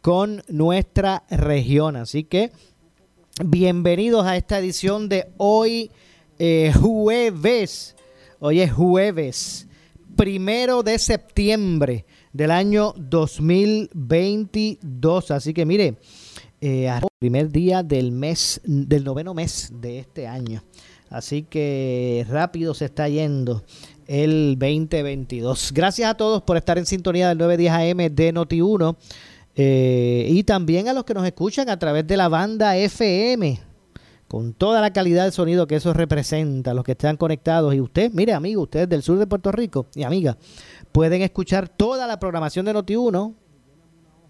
con nuestra región. Así que bienvenidos a esta edición de hoy, eh, jueves. Hoy es jueves, primero de septiembre del año 2022. Así que mire, eh, primer día del mes, del noveno mes de este año. Así que rápido se está yendo el 2022. Gracias a todos por estar en sintonía del 910 AM de Noti1 eh, y también a los que nos escuchan a través de la banda FM con toda la calidad de sonido que eso representa, los que están conectados. Y usted, mire amigo, ustedes del sur de Puerto Rico y amiga, pueden escuchar toda la programación de Noti1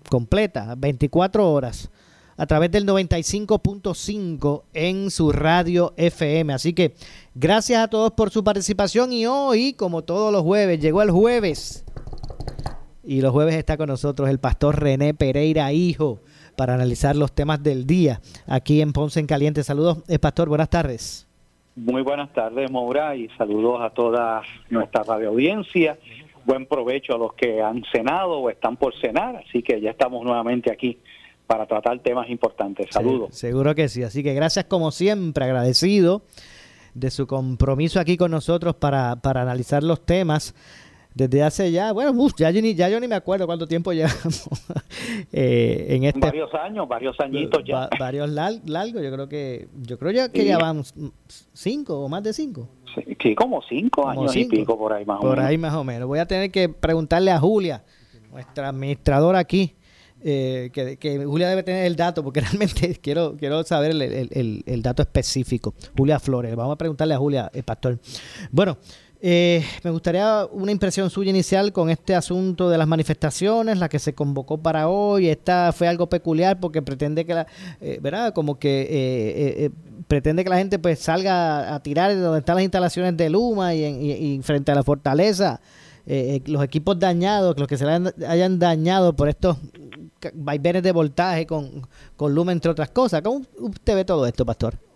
completa, 24 horas a través del 95.5 en su radio FM. Así que gracias a todos por su participación y hoy, como todos los jueves, llegó el jueves. Y los jueves está con nosotros el pastor René Pereira, hijo, para analizar los temas del día aquí en Ponce en Caliente. Saludos, eh, pastor, buenas tardes. Muy buenas tardes, Moura, y saludos a toda nuestra radio audiencia. Buen provecho a los que han cenado o están por cenar, así que ya estamos nuevamente aquí para tratar temas importantes. Saludos. seguro que sí. Así que gracias como siempre, agradecido de su compromiso aquí con nosotros para, para analizar los temas. Desde hace ya, bueno, ya, yo ni, ya yo ni me acuerdo cuánto tiempo llevamos eh, en este... Varios años, varios añitos ya. varios largos, yo creo que yo creo ya que ya vamos cinco o más de cinco. Sí, como cinco años y pico por ahí más o menos. Por ahí más o menos. Voy a tener que preguntarle a Julia, nuestra administradora aquí, eh, que, Julia debe tener el dato, porque realmente quiero, quiero saber el, dato específico. Julia Flores, vamos a preguntarle a Julia, el pastor. Bueno, eh, me gustaría una impresión suya inicial con este asunto de las manifestaciones, la que se convocó para hoy. Esta fue algo peculiar porque pretende que la, eh, ¿verdad? Como que pretende que la gente pues salga a tirar de donde están las instalaciones de Luma y, y frente a la fortaleza. los equipos dañados, los que se hayan dañado por estos vaivenes de voltaje con, con Luma, entre otras cosas. ¿Cómo usted ve todo esto, Pastor?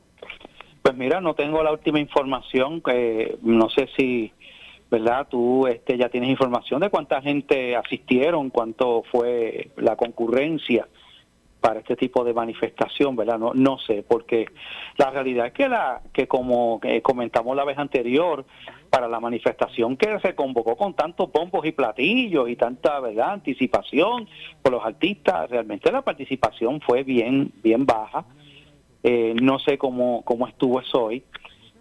Pues mira, no tengo la última información, que no sé si, ¿verdad? Tú este, ya tienes información de cuánta gente asistieron, cuánto fue la concurrencia para este tipo de manifestación, ¿verdad? No, no sé, porque la realidad es que, la, que como comentamos la vez anterior, para la manifestación que se convocó con tantos bombos y platillos y tanta verdad anticipación por los artistas realmente la participación fue bien bien baja eh, no sé cómo cómo estuvo eso hoy.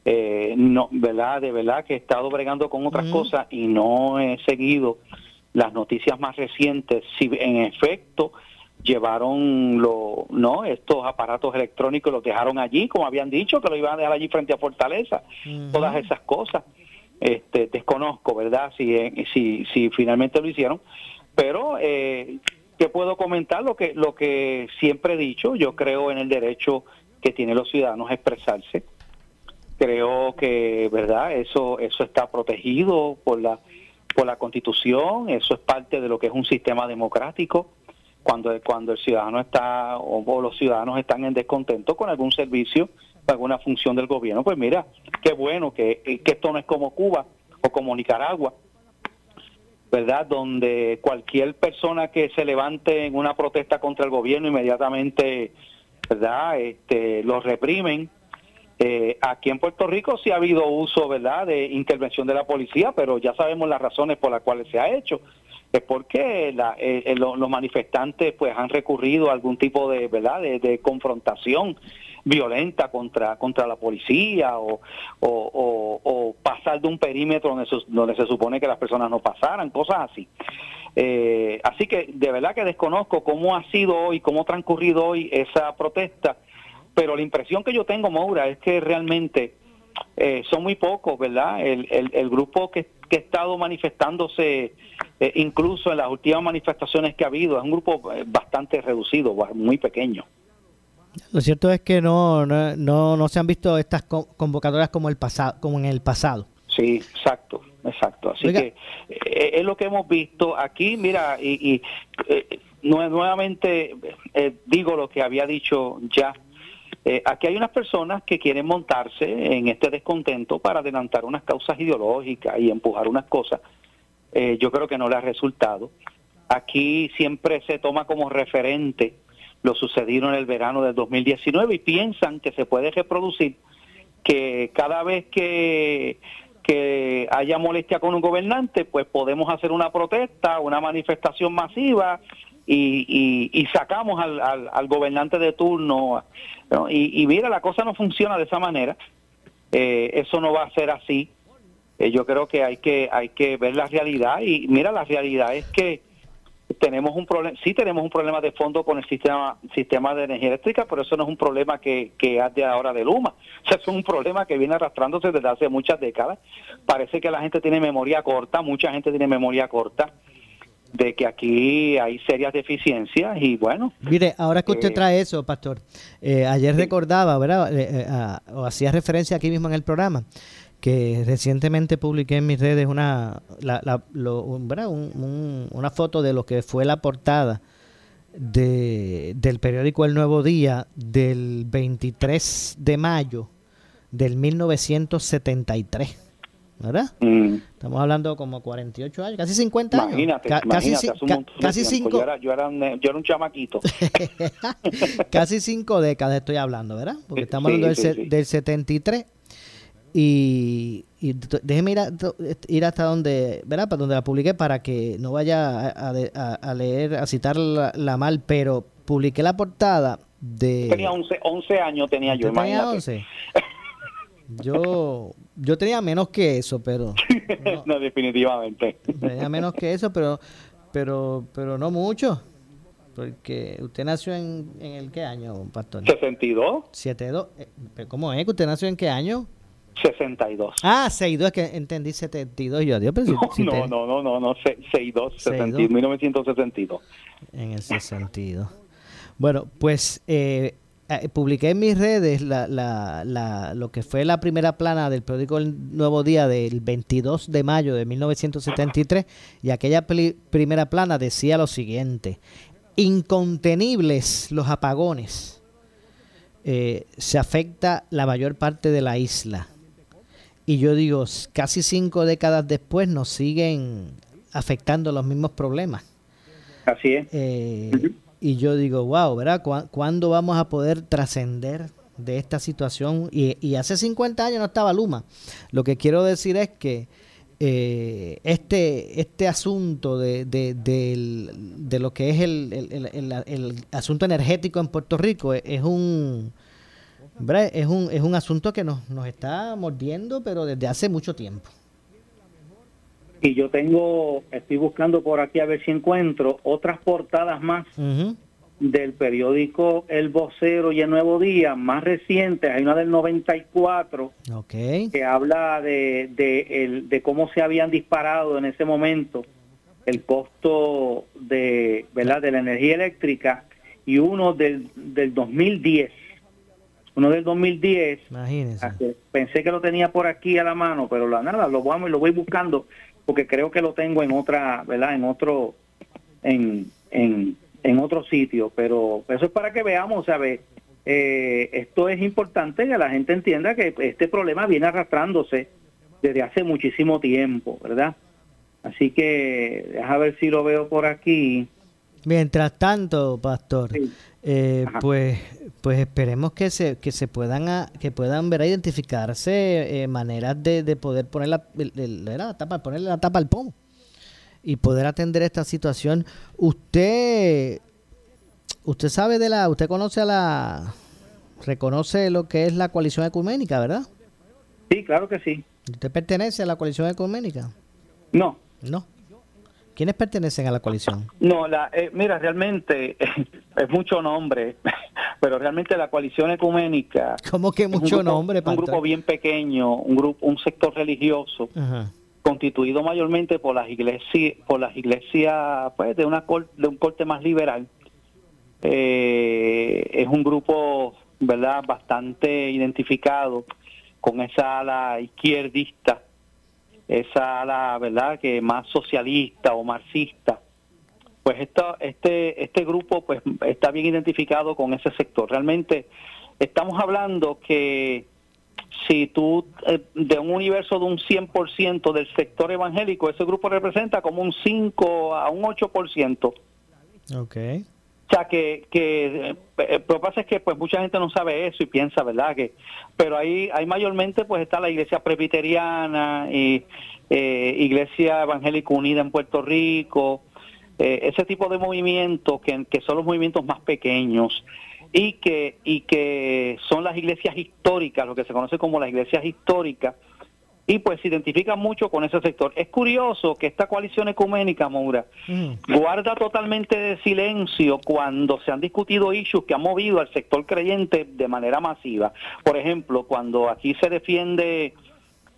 Eh, no verdad de verdad que he estado bregando con otras cosas y no he seguido las noticias más recientes. Si en efecto llevaron lo, no estos aparatos electrónicos los dejaron allí como habían dicho que lo iban a dejar allí frente a Fortaleza todas esas cosas. Este, desconozco, ¿verdad? Si, eh, si, si finalmente lo hicieron, pero eh, te puedo comentar lo que, lo que siempre he dicho, yo creo en el derecho que tienen los ciudadanos a expresarse, creo que, ¿verdad? Eso, eso está protegido por la, por la Constitución, eso es parte de lo que es un sistema democrático, cuando, cuando el ciudadano está o los ciudadanos están en descontento con algún servicio, alguna función del gobierno. Pues mira, qué bueno que, que esto no es como Cuba o como Nicaragua, ¿verdad? Donde cualquier persona que se levante en una protesta contra el gobierno inmediatamente, ¿verdad? Este, lo reprimen. Eh, aquí en Puerto Rico sí ha habido uso, ¿verdad?, de intervención de la policía, pero ya sabemos las razones por las cuales se ha hecho. Es porque la, eh, los manifestantes pues han recurrido a algún tipo de, ¿verdad?, de confrontación violenta contra contra la policía o, o, pasar de un perímetro donde se, donde se supone que las personas no pasaran, cosas así. Eh, así que de verdad que desconozco cómo ha sido hoy, cómo ha transcurrido hoy esa protesta, pero la impresión que yo tengo, Maura, es que realmente eh, son muy pocos, ¿verdad? El, el, grupo que, que, ha estado manifestándose, eh, incluso en las últimas manifestaciones que ha habido, es un grupo bastante reducido, muy pequeño. Lo cierto es que no, no, no, se han visto estas convocatorias como, el pasado, como en el pasado. Sí, exacto, exacto. Así que eh, es lo que hemos visto aquí. Mira, y, eh, nuevamente eh, digo lo que había dicho ya. aquí hay unas personas que quieren montarse en este descontento para adelantar unas causas ideológicas y empujar unas cosas. yo creo que no le ha resultado. Aquí siempre se toma como referente lo sucedido en el verano del 2019 y piensan que se puede reproducir que cada vez que, que haya molestia con un gobernante, pues podemos hacer una protesta, una manifestación masiva y, y, sacamos al, al, gobernante de turno. Y, mira, la cosa no funciona de esa manera. Eh, eso no va a ser así. Eh, yo creo que hay que hay que ver la realidad y mira, la realidad es que tenemos un problema, sí tenemos un problema de fondo con el sistema sistema de energía eléctrica, pero eso no es un problema que, que de ahora de Luma. O sea, es un problema que viene arrastrándose desde hace muchas décadas. Parece que la gente tiene memoria corta, mucha gente tiene memoria corta de que aquí hay serias deficiencias y bueno. Mire, ahora que usted eh, trae eso, pastor, eh, ayer recordaba, ¿verdad? Eh, o hacía referencia aquí mismo en el programa que recientemente publiqué en mis redes una, la, una foto de lo que fue la portada de, del periódico El Nuevo Día del 23 de mayo del 1973. ¿Verdad? Mm. Estamos hablando como 48 años, casi 50 años. Imagínate, casi, casi cinco. Yo era, yo, era un, yo era un chamaquito. casi cinco décadas estoy hablando, ¿verdad? Porque estamos hablando del, del 73 y, déjeme ir, ir hasta donde, ¿verdad? Para donde la publiqué para que no vaya a, leer, a citar la, mal, pero publiqué la portada de... Tenía 11, 11 años, tenía yo. Tenía 11. Yo, yo tenía menos que eso, pero... No, definitivamente. Tenía menos que eso, pero, pero, pero no mucho. Porque usted nació en, en el qué año, pastor? 62. 72. Eh, ¿Cómo es que usted nació en qué año? 62. Ah, 62, es que entendí 72. Yo, Dios, pero no, no, no, no, no, 62, 62. 1962. En ese sentido. Bueno, pues eh, eh, publiqué en mis redes la, la, la, lo que fue la primera plana del periódico El Nuevo Día del 22 de mayo de 1973 y aquella primera plana decía lo siguiente, incontenibles los apagones, eh, se afecta la mayor parte de la isla y yo digo, casi cinco décadas después nos siguen afectando los mismos problemas. Así es. Eh, y yo digo, wow, ¿verdad? ¿Cuándo vamos a poder trascender de esta situación? Y, hace 50 años no estaba Luma. Lo que quiero decir es que eh, este, este asunto de, de, lo que es el, el, el, asunto energético en Puerto Rico es un es un, es un asunto que nos, nos está mordiendo, pero desde hace mucho tiempo. Y yo tengo, estoy buscando por aquí a ver si encuentro otras portadas más del periódico El Vocero y El Nuevo Día, más recientes. Hay una del 94 que habla de, de, de cómo se habían disparado en ese momento el costo de, ¿verdad? de la energía eléctrica y uno del, del 2010 uno del 2010. Imagínese. Pensé que lo tenía por aquí a la mano, pero la nada, lo vamos y lo voy buscando porque creo que lo tengo en otra, ¿verdad? En otro, en, en, en otro sitio, pero eso es para que veamos, ¿sabes? Eh, esto es importante que la gente entienda que este problema viene arrastrándose desde hace muchísimo tiempo, ¿verdad? Así que deja ver si lo veo por aquí. Mientras tanto, pastor, eh, pues pues esperemos que se que se puedan a, que puedan ver a identificarse eh, maneras de, de, poder poner la, la, tapa ponerle la tapa al pomo y poder atender esta situación usted usted sabe de la usted conoce a la reconoce lo que es la coalición ecuménica, ¿verdad? Sí, claro que sí. ¿Usted pertenece a la coalición ecuménica? No. No. ¿Quiénes pertenecen a la coalición? No, la, eh, mira, realmente es mucho nombre, pero realmente la coalición ecuménica. ¿Cómo que mucho un nombre? Un grupo bien pequeño, un grupo, un sector religioso. constituido mayormente por las iglesias por las iglesias pues de una de un corte más liberal eh, es un grupo verdad bastante identificado con esa ala izquierdista esa ala, ¿verdad?, que más socialista o marxista. Pues esto, este, este grupo pues está bien identificado con ese sector. Realmente estamos hablando que si tú, eh, de un universo de un 100% del sector evangélico, ese grupo representa como un 5 a un 8%. Ok. O sea, que, que eh, lo que pasa es que pues mucha gente no sabe eso y piensa, ¿verdad? que Pero ahí, hay mayormente pues está la iglesia presbiteriana eh, Iglesia Evangélica Unida en Puerto Rico, eh, ese tipo de movimientos que, que son los movimientos más pequeños y que, y que son las iglesias históricas, lo que se conoce como las iglesias históricas, y pues se identifica mucho con ese sector. Es curioso que esta coalición ecuménica, Moura, mm. guarda totalmente de silencio cuando se han discutido issues que han movido al sector creyente de manera masiva. Por ejemplo, cuando aquí se defiende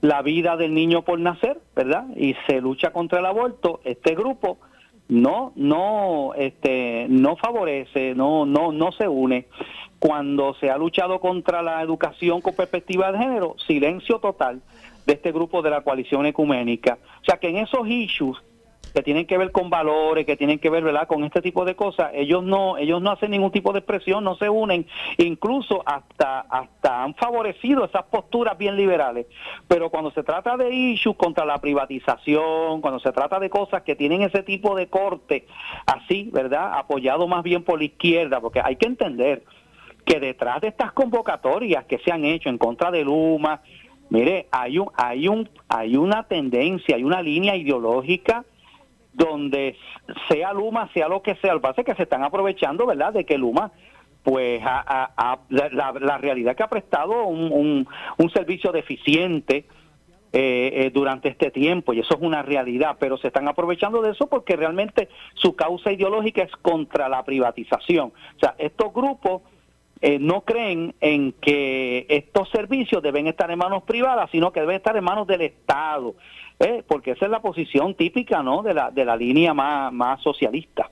la vida del niño por nacer, ¿verdad? Y se lucha contra el aborto, este grupo no no este no favorece, no no no se une cuando se ha luchado contra la educación con perspectiva de género, silencio total de este grupo de la coalición ecuménica. O sea que en esos issues que tienen que ver con valores, que tienen que ver, ¿verdad?, con este tipo de cosas, ellos no ellos no hacen ningún tipo de expresión, no se unen, incluso hasta hasta han favorecido esas posturas bien liberales. Pero cuando se trata de issues contra la privatización, cuando se trata de cosas que tienen ese tipo de corte así, ¿verdad?, apoyado más bien por la izquierda, porque hay que entender que detrás de estas convocatorias que se han hecho en contra de Luma, mire, hay un hay un hay una tendencia, hay una línea ideológica donde sea Luma, sea lo que sea, el base que se están aprovechando, ¿verdad?, de que Luma pues a, la, realidad que ha prestado un, un, servicio deficiente eh, eh, durante este tiempo y eso es una realidad, pero se están aprovechando de eso porque realmente su causa ideológica es contra la privatización. O sea, estos grupos eh, no creen en que estos servicios deben estar en manos privadas, sino que deben estar en manos del Estado. Eh, porque esa es la posición típica ¿no? de, la, de la línea más, más socialista.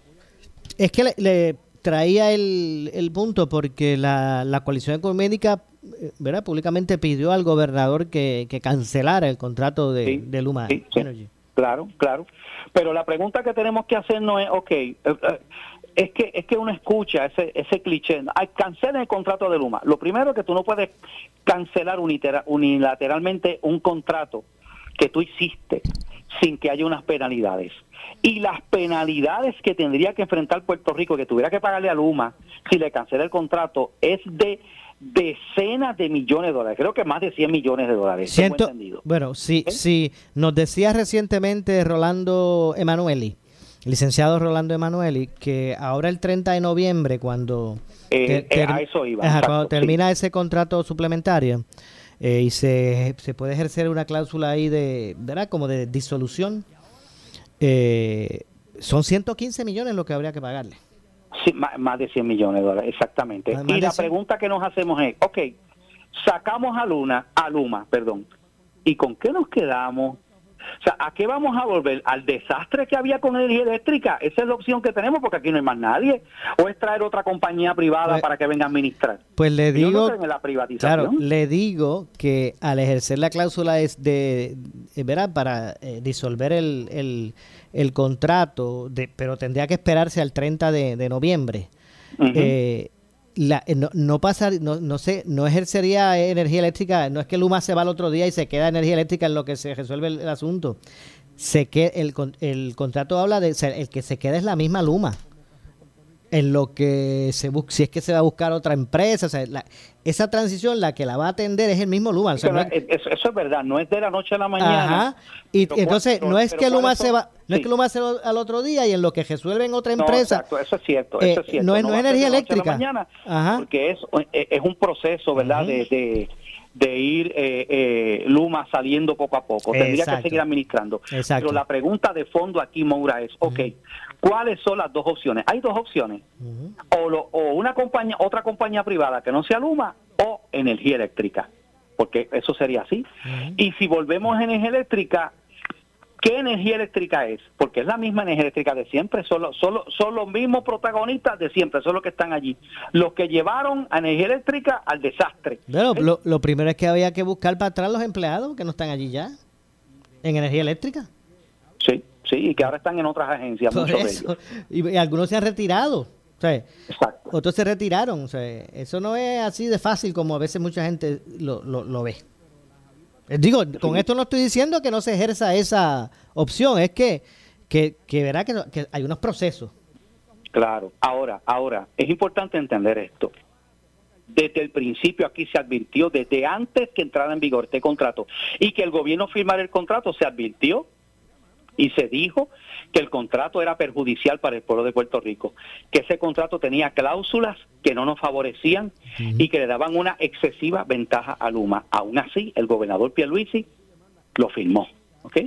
Es que le, traía el, el, punto porque la, la coalición económica eh, ¿verdad? públicamente pidió al gobernador que, que cancelara el contrato de, de Luma Energy. Claro, claro. Pero la pregunta que tenemos que hacer no es, ok, eh, es que es que uno escucha ese ese cliché, Ay, cancela el contrato de Luma. Lo primero es que tú no puedes cancelar unilateralmente un contrato que tú hiciste sin que haya unas penalidades. Y las penalidades que tendría que enfrentar Puerto Rico, que tuviera que pagarle a Luma si le cancela el contrato, es de decenas de millones de dólares, creo que más de 100 millones de dólares. Siento, bueno, sí, ¿Eh? sí, nos decía recientemente Rolando Emanueli, licenciado Rolando Emanueli, que ahora el 30 de noviembre, cuando, eh, eh, eso iba, cuando termina ese contrato suplementario, eh, y se, se, puede ejercer una cláusula ahí de, ¿verdad? Como de disolución. Eh, son 115 millones lo que habría que pagarle. Sí, más, de 100 millones de dólares, exactamente. y la pregunta que nos hacemos es, ok, sacamos a Luna, a Luma, perdón, ¿y con qué nos quedamos? O sea, ¿a qué vamos a volver? ¿Al desastre que había con energía eléctrica? Esa es la opción que tenemos porque aquí no hay más nadie. ¿O es traer otra compañía privada pues, para que venga a administrar? Pues le digo, claro, le digo que al ejercer la cláusula es de, eh, ¿verdad? Para eh, disolver el, el, contrato, de, pero tendría que esperarse al 30 de, noviembre la, eh, no, no pasar, no, no sé, no ejercería energía eléctrica, no es que Luma se va al otro día y se queda energía eléctrica en lo que se resuelve el, asunto. Se que el, el contrato habla de el que se queda es la misma Luma. en lo que se busca, si es que se va a buscar otra empresa, o sea, esa transición la que la va a atender es el mismo Luma. eso, es verdad, no es de la noche a la mañana. Ajá. Y entonces no es que Luma se va, no es que Luma se va al otro día y en lo que resuelven otra empresa. exacto, eso es cierto, eso es eh, cierto. No, es, energía eléctrica. Mañana, Ajá. Porque es, es un proceso, ¿verdad? de de ir eh, eh, Luma saliendo poco a poco. Tendría que seguir administrando. Pero la pregunta de fondo aquí, Moura, es, ok, ¿cuáles son las dos opciones? Hay dos opciones. o, o una compañía, otra compañía privada que no sea Luma o energía eléctrica. Porque eso sería así. Y si volvemos a energía eléctrica, ¿Qué energía eléctrica es? Porque es la misma energía eléctrica de siempre, son, son los mismos protagonistas de siempre, son los que están allí. Los que llevaron a energía eléctrica al desastre. lo, lo, primero es que había que buscar para atrás los empleados que no están allí ya, en energía eléctrica. Sí, sí, y que ahora están en otras agencias. Y, algunos se han retirado. Exacto. Otros se retiraron. eso no es así de fácil como a veces mucha gente lo, lo ve. Eh, digo, con esto no estoy diciendo que no se ejerza esa opción, es que, que, verá que, que hay unos procesos. Claro, ahora, ahora, es importante entender esto. Desde el principio aquí se advirtió, desde antes que entrara en vigor este contrato y que el gobierno firmara el contrato, se advirtió y se dijo que el contrato era perjudicial para el pueblo de Puerto Rico, que ese contrato tenía cláusulas que no nos favorecían y que le daban una excesiva ventaja a Luma. Aún así, el gobernador Pierluisi lo firmó, ¿ok?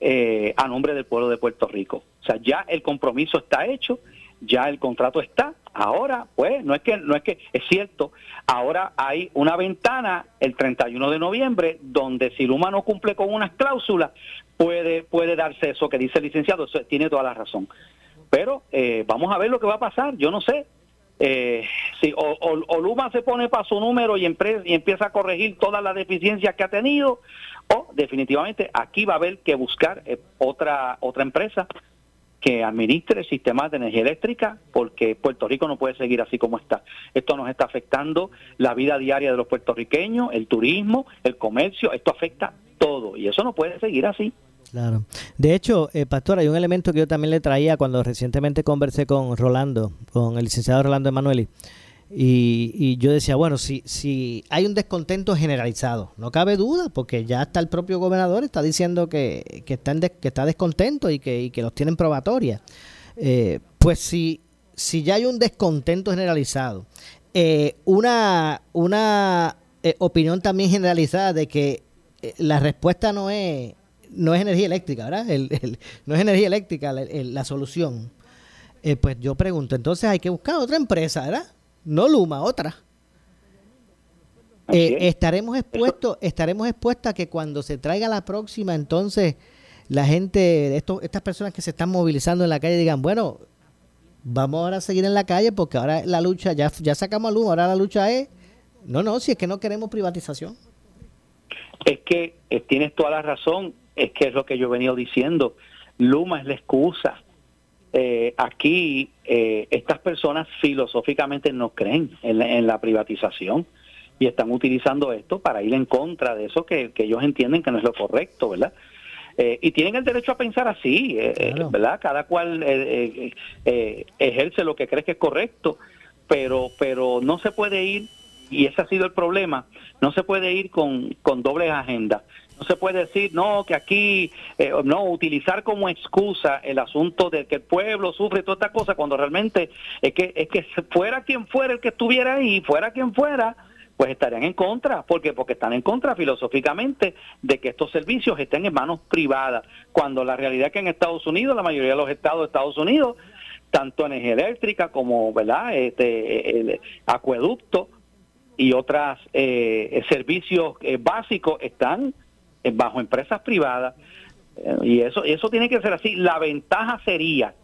Eh, a nombre del pueblo de Puerto Rico. O sea, ya el compromiso está hecho, ya el contrato está. Ahora, pues, no es que, no es que, es cierto, ahora hay una ventana el 31 de noviembre donde si Luma no cumple con unas cláusulas, puede, puede darse eso que dice el licenciado, tiene toda la razón. Pero eh, vamos a ver lo que va a pasar, yo no sé. Eh, si o, Luma se pone para su número y, y empieza a corregir todas las deficiencias que ha tenido, o definitivamente aquí va a haber que buscar eh, otra, otra empresa que administre el sistema de energía eléctrica, porque Puerto Rico no puede seguir así como está. Esto nos está afectando la vida diaria de los puertorriqueños, el turismo, el comercio, esto afecta todo y eso no puede seguir así. Claro. De hecho, eh, Pastor, hay un elemento que yo también le traía cuando recientemente conversé con Rolando, con el licenciado Rolando Emanueli. Y, yo decía, bueno, si, si hay un descontento generalizado, no cabe duda, porque ya está el propio gobernador, está diciendo que, que, está, que está descontento y que, y que los tienen probatoria. Eh, pues si, si ya hay un descontento generalizado, eh, una, una eh, opinión también generalizada de que la respuesta no es, no es energía eléctrica, ¿verdad? no es energía eléctrica la solución. pues yo pregunto, entonces hay que buscar otra empresa, ¿verdad? No Luma, otra. Eh, estaremos expuestos, estaremos expuestos a que cuando se traiga la próxima, entonces la gente, esto, estas personas que se están movilizando en la calle digan, bueno, vamos ahora a seguir en la calle porque ahora la lucha, ya, ya sacamos a Luma, ahora la lucha es, no, no, si es que no queremos privatización. Es que eh, tienes toda la razón, es que es lo que yo he venido diciendo, Luma es la excusa, eh, aquí eh, estas personas filosóficamente no creen en la, privatización y están utilizando esto para ir en contra de eso que, ellos entienden que no es lo correcto, ¿verdad? Eh, y tienen el derecho a pensar así, ¿verdad? Cada cual ejerce lo que cree que es correcto, pero, pero no se puede ir, y ese ha sido el problema, no se puede ir con, con dobles agendas. No se puede decir, no, que aquí, eh, no, utilizar como excusa el asunto de que el pueblo sufre toda esta cosa, cuando realmente es que, es que fuera quien fuera el que estuviera ahí, fuera quien fuera, pues estarían en contra. ¿Por qué? Porque están en contra filosóficamente de que estos servicios estén en manos privadas, cuando la realidad es que en Estados Unidos, la mayoría de los estados de Estados Unidos, tanto energía eléctrica como verdad este el acueducto y otros eh, servicios eh, básicos están bajo empresas privadas eh, y eso eso tiene que ser así. La ventaja sería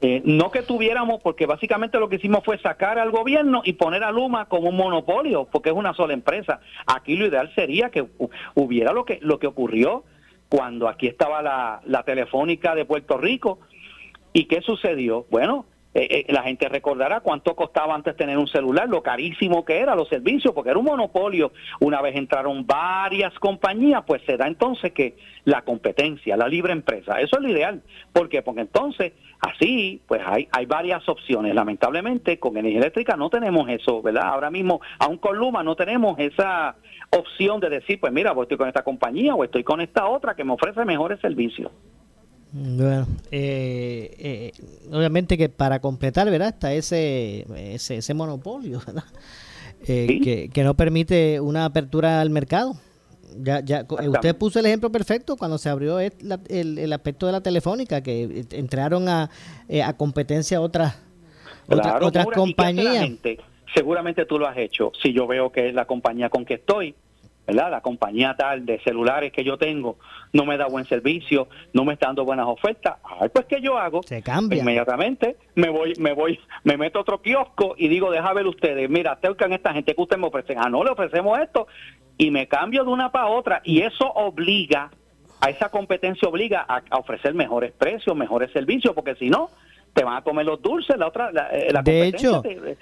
eh, no que tuviéramos porque básicamente lo que hicimos fue sacar al gobierno y poner a Luma como un monopolio porque es una sola empresa. Aquí lo ideal sería que hubiera lo que lo que ocurrió cuando aquí estaba la, la telefónica de Puerto Rico. Y qué sucedió bueno eh, la gente recordará cuánto costaba antes tener un celular, lo carísimo que era los servicios, porque era un monopolio. Una vez entraron varias compañías, pues se da entonces que la competencia, la libre empresa, eso es lo ideal. ¿Por qué? Porque entonces así, pues hay, hay varias opciones. Lamentablemente con energía eléctrica no tenemos eso, ¿verdad? Ahora mismo, aún con Luma no tenemos esa opción de decir, pues mira, pues estoy con esta compañía o estoy con esta otra que me ofrece mejores servicios. Bueno, eh, eh, obviamente que para completar, ¿verdad? Está ese, ese, monopolio, ¿verdad? Eh, que, no permite una apertura al mercado. Ya, ya, usted puso el ejemplo perfecto cuando se abrió el, el, aspecto de la telefónica, que entraron a, a competencia otras, otras compañías. Seguramente tú lo has hecho. Si yo veo que es la compañía con que estoy, ¿verdad? La compañía tal de celulares que yo tengo no me da buen servicio, no me está dando buenas ofertas. Ay, pues ¿qué yo hago? Se cambia. Inmediatamente me voy, me voy, me meto a otro kiosco y digo, deja ver ustedes, mira, tengan esta gente que ustedes me ofrecen. Ah, no, le ofrecemos esto. Y me cambio de una para otra y eso obliga, a esa competencia obliga a, ofrecer mejores precios, mejores servicios, porque si no, te van a comer los dulces, la otra, la, eh, de hecho, te,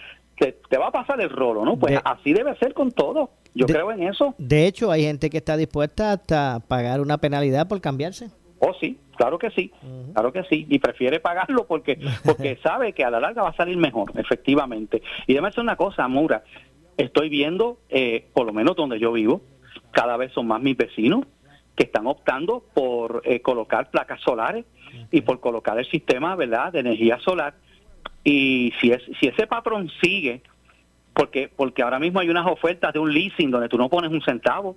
va a pasar el rolo, ¿no? Pues así debe ser con todo. Yo creo en eso. De hecho, hay gente que está dispuesta hasta pagar una penalidad por cambiarse. Oh, sí, claro que sí, claro que sí. Y prefiere pagarlo porque, porque sabe que a la larga va a salir mejor, efectivamente. Y déjame decir una cosa, Mura. Estoy viendo, eh, por lo menos donde yo vivo, cada vez son más mis vecinos que están optando por eh, colocar placas solares y por colocar el sistema, ¿verdad?, de energía solar y si, es, si ese patrón sigue, porque, porque ahora mismo hay unas ofertas de un leasing donde tú no pones un centavo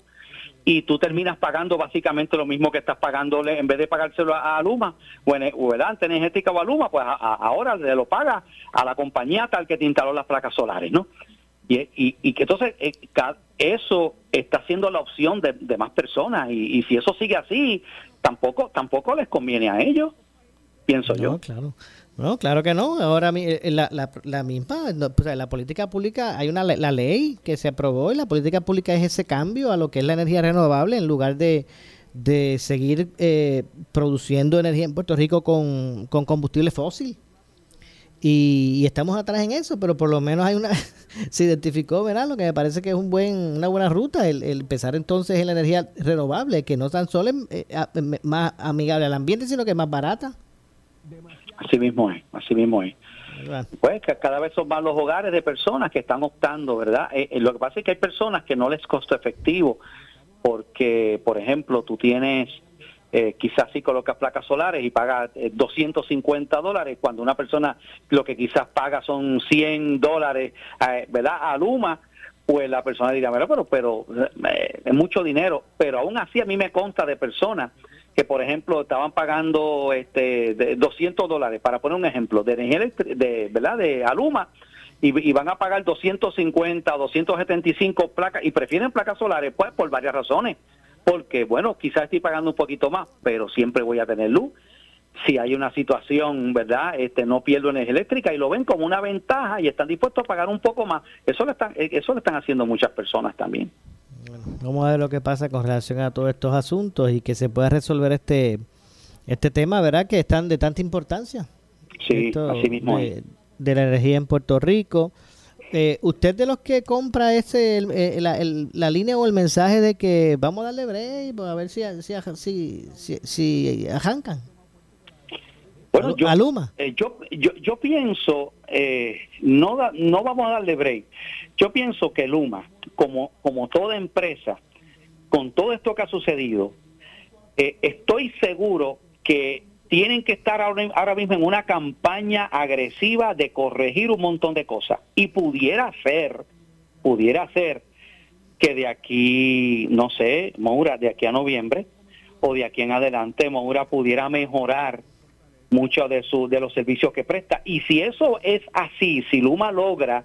y tú terminas pagando básicamente lo mismo que estás pagándole en vez de pagárselo a, Luma o, en, o antes energética o a Luma, pues ahora le lo paga a la compañía tal que te instaló las placas solares, ¿no? Y, y, que entonces eh, eso está siendo la opción de, de más personas y, y, si eso sigue así, tampoco tampoco les conviene a ellos, pienso yo. Claro. No, claro que no. Ahora eh, la, la, la misma, la política pública, hay una la ley que se aprobó y la política pública es ese cambio a lo que es la energía renovable en lugar de, de seguir eh, produciendo energía en Puerto Rico con, con combustible fósil. Y, estamos atrás en eso, pero por lo menos hay una se identificó, ¿verdad? Lo que me parece que es un buen una buena ruta el, empezar entonces en la energía renovable, que no tan solo es eh, más amigable al ambiente, sino que es más barata. Así mismo es, así mismo es. Pues cada vez son más los hogares de personas que están optando, ¿verdad? Eh, eh, lo que pasa es que hay personas que no les costa efectivo, porque, por ejemplo, tú tienes, eh, quizás si colocas placas solares y pagas 250 dólares, cuando una persona lo que quizás paga son 100 dólares, ¿verdad? A Luma, pues la persona dirá, pero, pero es mucho dinero, pero aún así a mí me consta de personas que por ejemplo estaban pagando este de 200 dólares para poner un ejemplo de energía de verdad de Aluma y, van a pagar 250 275 placas y prefieren placas solares pues por varias razones porque bueno quizás estoy pagando un poquito más pero siempre voy a tener luz si hay una situación, ¿verdad? Este, no pierdo energía eléctrica y lo ven como una ventaja y están dispuestos a pagar un poco más. Eso lo están, eso lo están haciendo muchas personas también vamos a ver lo que pasa con relación a todos estos asuntos y que se pueda resolver este este tema, ¿verdad? Que están de tanta importancia. Sí, así mismo. De, la energía en Puerto Rico. Eh, ¿Usted de los que compra ese eh, la, línea o el mensaje de que vamos a darle break pues, a ver si, si, si, si, arrancan? Bueno, yo, eh, yo, yo, yo, pienso, no, no vamos a darle break. Yo pienso que Luma, como, como toda empresa, con todo esto que ha sucedido, eh, estoy seguro que tienen que estar ahora, mismo en una campaña agresiva de corregir un montón de cosas. Y pudiera ser, pudiera ser que de aquí, no sé, Moura, de aquí a noviembre o de aquí en adelante, Moura pudiera mejorar muchos de, su, de los servicios que presta. Y si eso es así, si Luma logra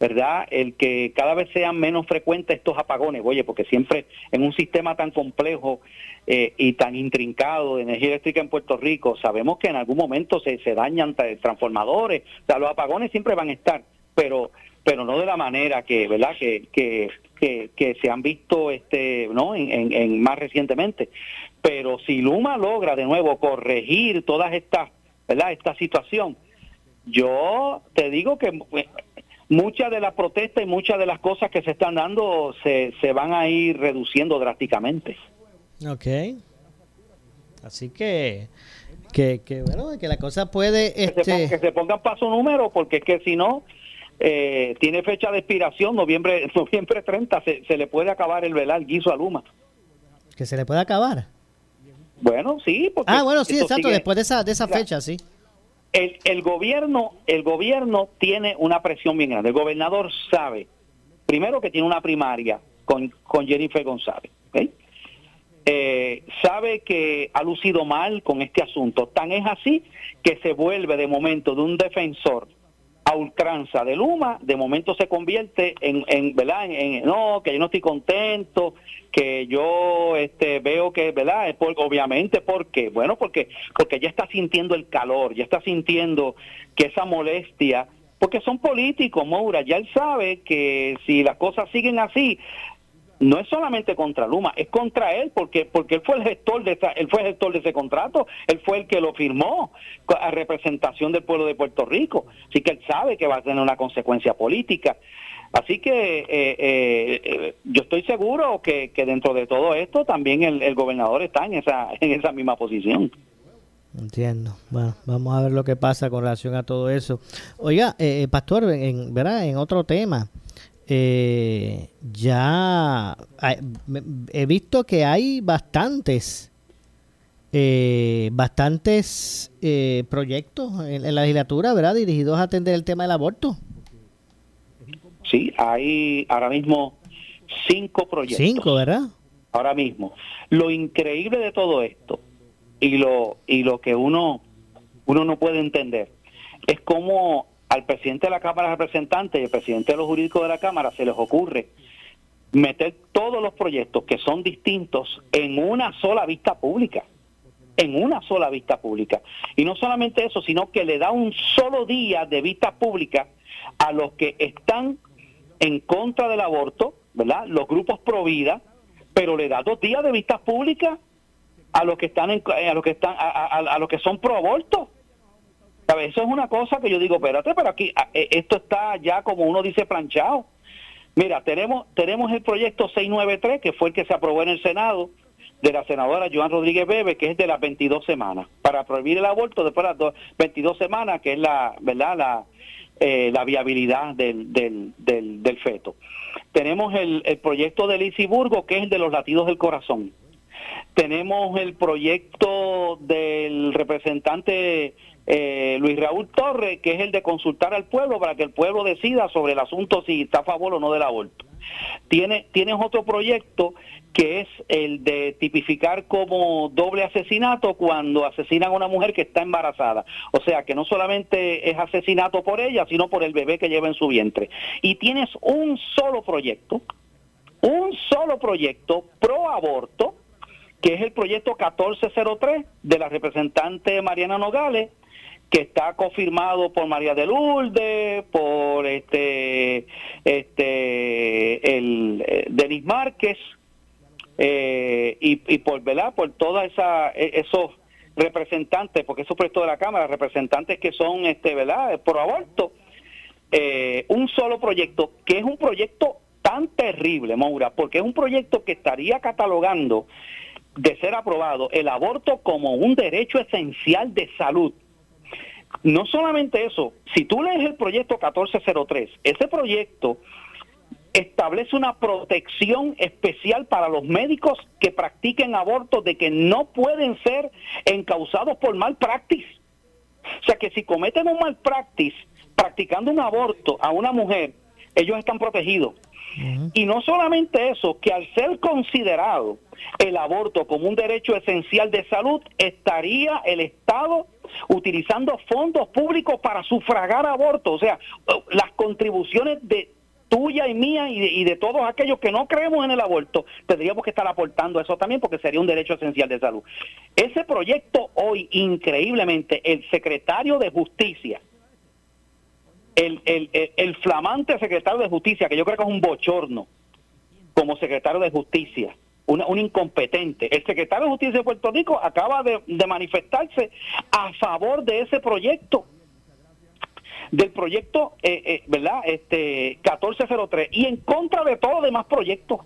¿verdad? El que cada vez sean menos frecuentes estos apagones, oye, porque siempre en un sistema tan complejo eh, y tan intrincado de energía eléctrica en Puerto Rico, sabemos que en algún momento se, se dañan transformadores, o sea, los apagones siempre van a estar, pero pero no de la manera que, ¿verdad? Que, que, que, se han visto este, ¿no? En, más recientemente. Pero si Luma logra de nuevo corregir todas estas, ¿verdad? Esta situación, yo te digo que eh, muchas de las protestas y muchas de las cosas que se están dando se, se van a ir reduciendo drásticamente. Ok. Así que, que, que bueno, que la cosa puede... Que, se, Este, que se pongan paso número, porque es que si no, eh, tiene fecha de expiración, noviembre noviembre 30, se, se le puede acabar el velar guiso a Luma. que se le puede acabar. Bueno, sí, porque Ah, bueno, sí, exacto, sigue- después de esa, de esa Mira, fecha, sí. el, el gobierno el gobierno tiene una presión bien grande. El gobernador sabe, primero que tiene una primaria con, con Jennifer González. ¿ok? Eh, sabe que ha lucido mal con este asunto. Tan es así que se vuelve de momento de un defensor a ultranza de Luma, de momento se convierte en, en ¿verdad? En, no, que yo no estoy contento, que yo este, veo que, ¿verdad? Es por- obviamente, porque Bueno, porque, porque ya está sintiendo el calor, ya está sintiendo que esa molestia, porque son políticos, Moura, ya él sabe que si las cosas siguen así, no es solamente contra Luma, es contra él porque porque él fue el gestor de esa, él fue el gestor de ese contrato, él fue el que lo firmó a representación del pueblo de Puerto Rico, así que él sabe que va a tener una consecuencia política. Así que eh, eh, eh, yo estoy seguro que, que dentro de todo esto también el, el gobernador está en esa en esa misma posición. Entiendo. Bueno, vamos a ver lo que pasa con relación a todo eso. Oiga, eh, pastor, en, ¿verdad? En otro tema, eh, ya he visto que hay bastantes, eh, bastantes eh, proyectos en, en la legislatura, ¿verdad? Dirigidos a atender el tema del aborto. Sí, hay ahora mismo cinco proyectos. Cinco, ¿verdad? ahora mismo. Lo increíble de todo esto y lo y lo que uno uno no puede entender es cómo al presidente de la Cámara de Representantes y al presidente de los jurídicos de la Cámara se les ocurre meter todos los proyectos que son distintos en una sola vista pública en una sola vista pública. Y no solamente eso, sino que le da un solo día de vista pública a los que están en contra del aborto, ¿verdad? Los grupos pro vida, pero le da dos días de vista pública a los que están en- a los que están a los que son pro aborto. Eso es una cosa que yo digo, espérate, pero aquí a- eh, esto está ya como uno dice planchado. Mira, tenemos tenemos el proyecto 693 que fue el que se aprobó en el Senado de la senadora Joan Rodríguez Bebe, que es de las 22 semanas, para prohibir el aborto después de las do- 22 semanas, que es la, ¿verdad? La, eh, la viabilidad del, del, del, del feto. Tenemos el, el proyecto de Lisiburgo, que es el de los latidos del corazón. Tenemos el proyecto del representante eh, Luis Raúl Torres, que es el de consultar al pueblo para que el pueblo decida sobre el asunto si está a favor o no del aborto. Tiene, tienes otro proyecto que es el de tipificar como doble asesinato cuando asesinan a una mujer que está embarazada. O sea, que no solamente es asesinato por ella, sino por el bebé que lleva en su vientre. Y tienes un solo proyecto, un solo proyecto pro aborto, que es el proyecto 1403 de la representante Mariana Nogales, que está confirmado por María de Lourdes, por este, este, el eh, Denis Márquez, eh, y, por ¿verdad? por todos esos representantes, porque eso proyectos de la Cámara, representantes que son este, ¿verdad? por aborto, eh, un solo proyecto, que es un proyecto tan terrible, Maura, porque es un proyecto que estaría catalogando de ser aprobado el aborto como un derecho esencial de salud. No solamente eso, si tú lees el proyecto 1403, ese proyecto establece una protección especial para los médicos que practiquen abortos de que no pueden ser encausados por malpractice. O sea que si cometen un malpractice practicando un aborto a una mujer, ellos están protegidos. Y no solamente eso, que al ser considerado el aborto como un derecho esencial de salud, estaría el Estado utilizando fondos públicos para sufragar abortos. O sea, las contribuciones de tuya y mía y de, y de, todos aquellos que no creemos en el aborto, tendríamos que estar aportando eso también porque sería un derecho esencial de salud. Ese proyecto hoy, increíblemente, el secretario de Justicia, el, el, el, flamante secretario de Justicia, que yo creo que es un bochorno como secretario de Justicia, una, un incompetente. El secretario de Justicia de Puerto Rico acaba de, de manifestarse a favor de ese proyecto. del proyecto, eh, eh, ¿verdad? Este 1403 y en contra de todos los demás proyectos.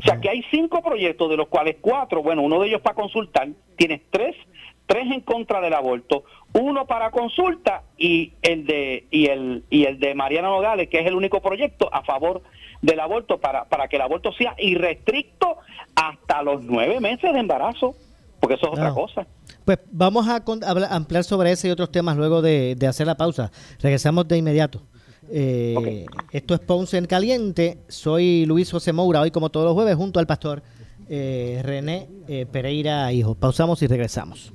O sea que hay cinco proyectos, de los cuales cuatro, bueno, uno de ellos para consultar, tienes tres, tres en contra del aborto, uno para consulta y el de y el y el de Mariana Nogales, que es el único proyecto a favor del aborto para, para que el aborto sea irrestricto hasta los nueve meses de embarazo, porque eso es otra cosa. Pues vamos a, ampliar sobre ese y otros temas luego de, hacer la pausa. Regresamos de inmediato. Eh, esto es Ponce en Caliente. Soy Luis José Moura, hoy como todos los jueves, junto al pastor eh, René eh, Pereira Hijo. Pausamos y regresamos.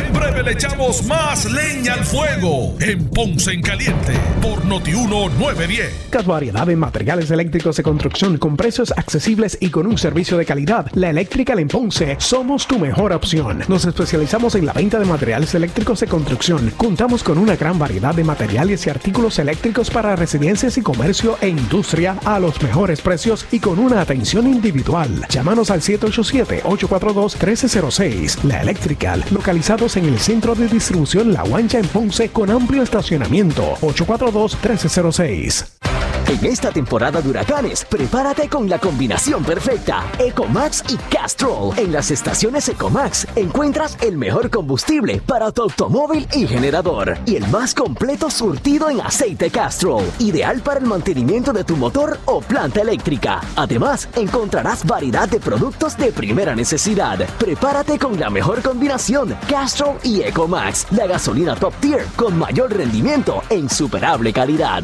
En breve le echamos más leña al fuego en Ponce en Caliente por Notiuno 910. Variedad de materiales eléctricos de construcción con precios accesibles y con un servicio de calidad. La Eléctrica en Ponce somos tu mejor opción. Nos especializamos en la venta de materiales eléctricos de construcción. Contamos con una gran variedad de materiales y artículos eléctricos para residencias y comercio e industria a los mejores precios y con una atención individual. Llámanos al 787-842-1306. La Electrical, localizada en el centro de distribución La Guancha en Ponce con amplio estacionamiento. 842-1306. En esta temporada de huracanes, prepárate con la combinación perfecta. Ecomax y Castrol. En las estaciones Ecomax encuentras el mejor combustible para tu automóvil y generador. Y el más completo surtido en aceite Castrol. Ideal para el mantenimiento de tu motor o planta eléctrica. Además, encontrarás variedad de productos de primera necesidad. Prepárate con la mejor combinación Castrol y Ecomax. La gasolina top tier con mayor rendimiento e insuperable calidad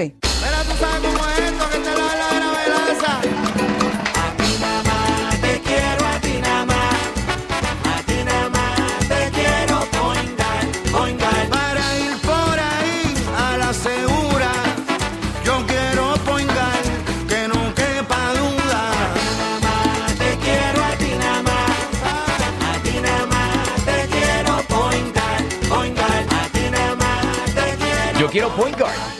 Pero tú sabes cómo es esto, que te da la gravedad. A ti nada más te quiero, a ti nada más. A ti nada más te quiero poingar, poingar. Para ir por ahí a la segura, yo quiero poingar, que no quepa duda. A ti nada más te quiero, a ti nada más. A ti nada más te quiero poingar, poingar. A ti nada más te quiero. Yo quiero point guard.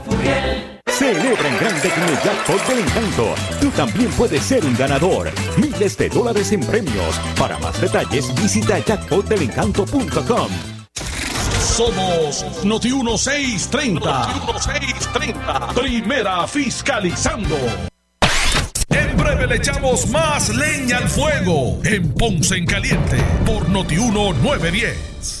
Celebra en grande con el Jackpot del Encanto. Tú también puedes ser un ganador. Miles de dólares en premios. Para más detalles, visita jackpotdelencanto.com. Somos Noti 1630. Noti 1630. Primera fiscalizando. En breve le echamos más leña al fuego en Ponce en Caliente por Noti 910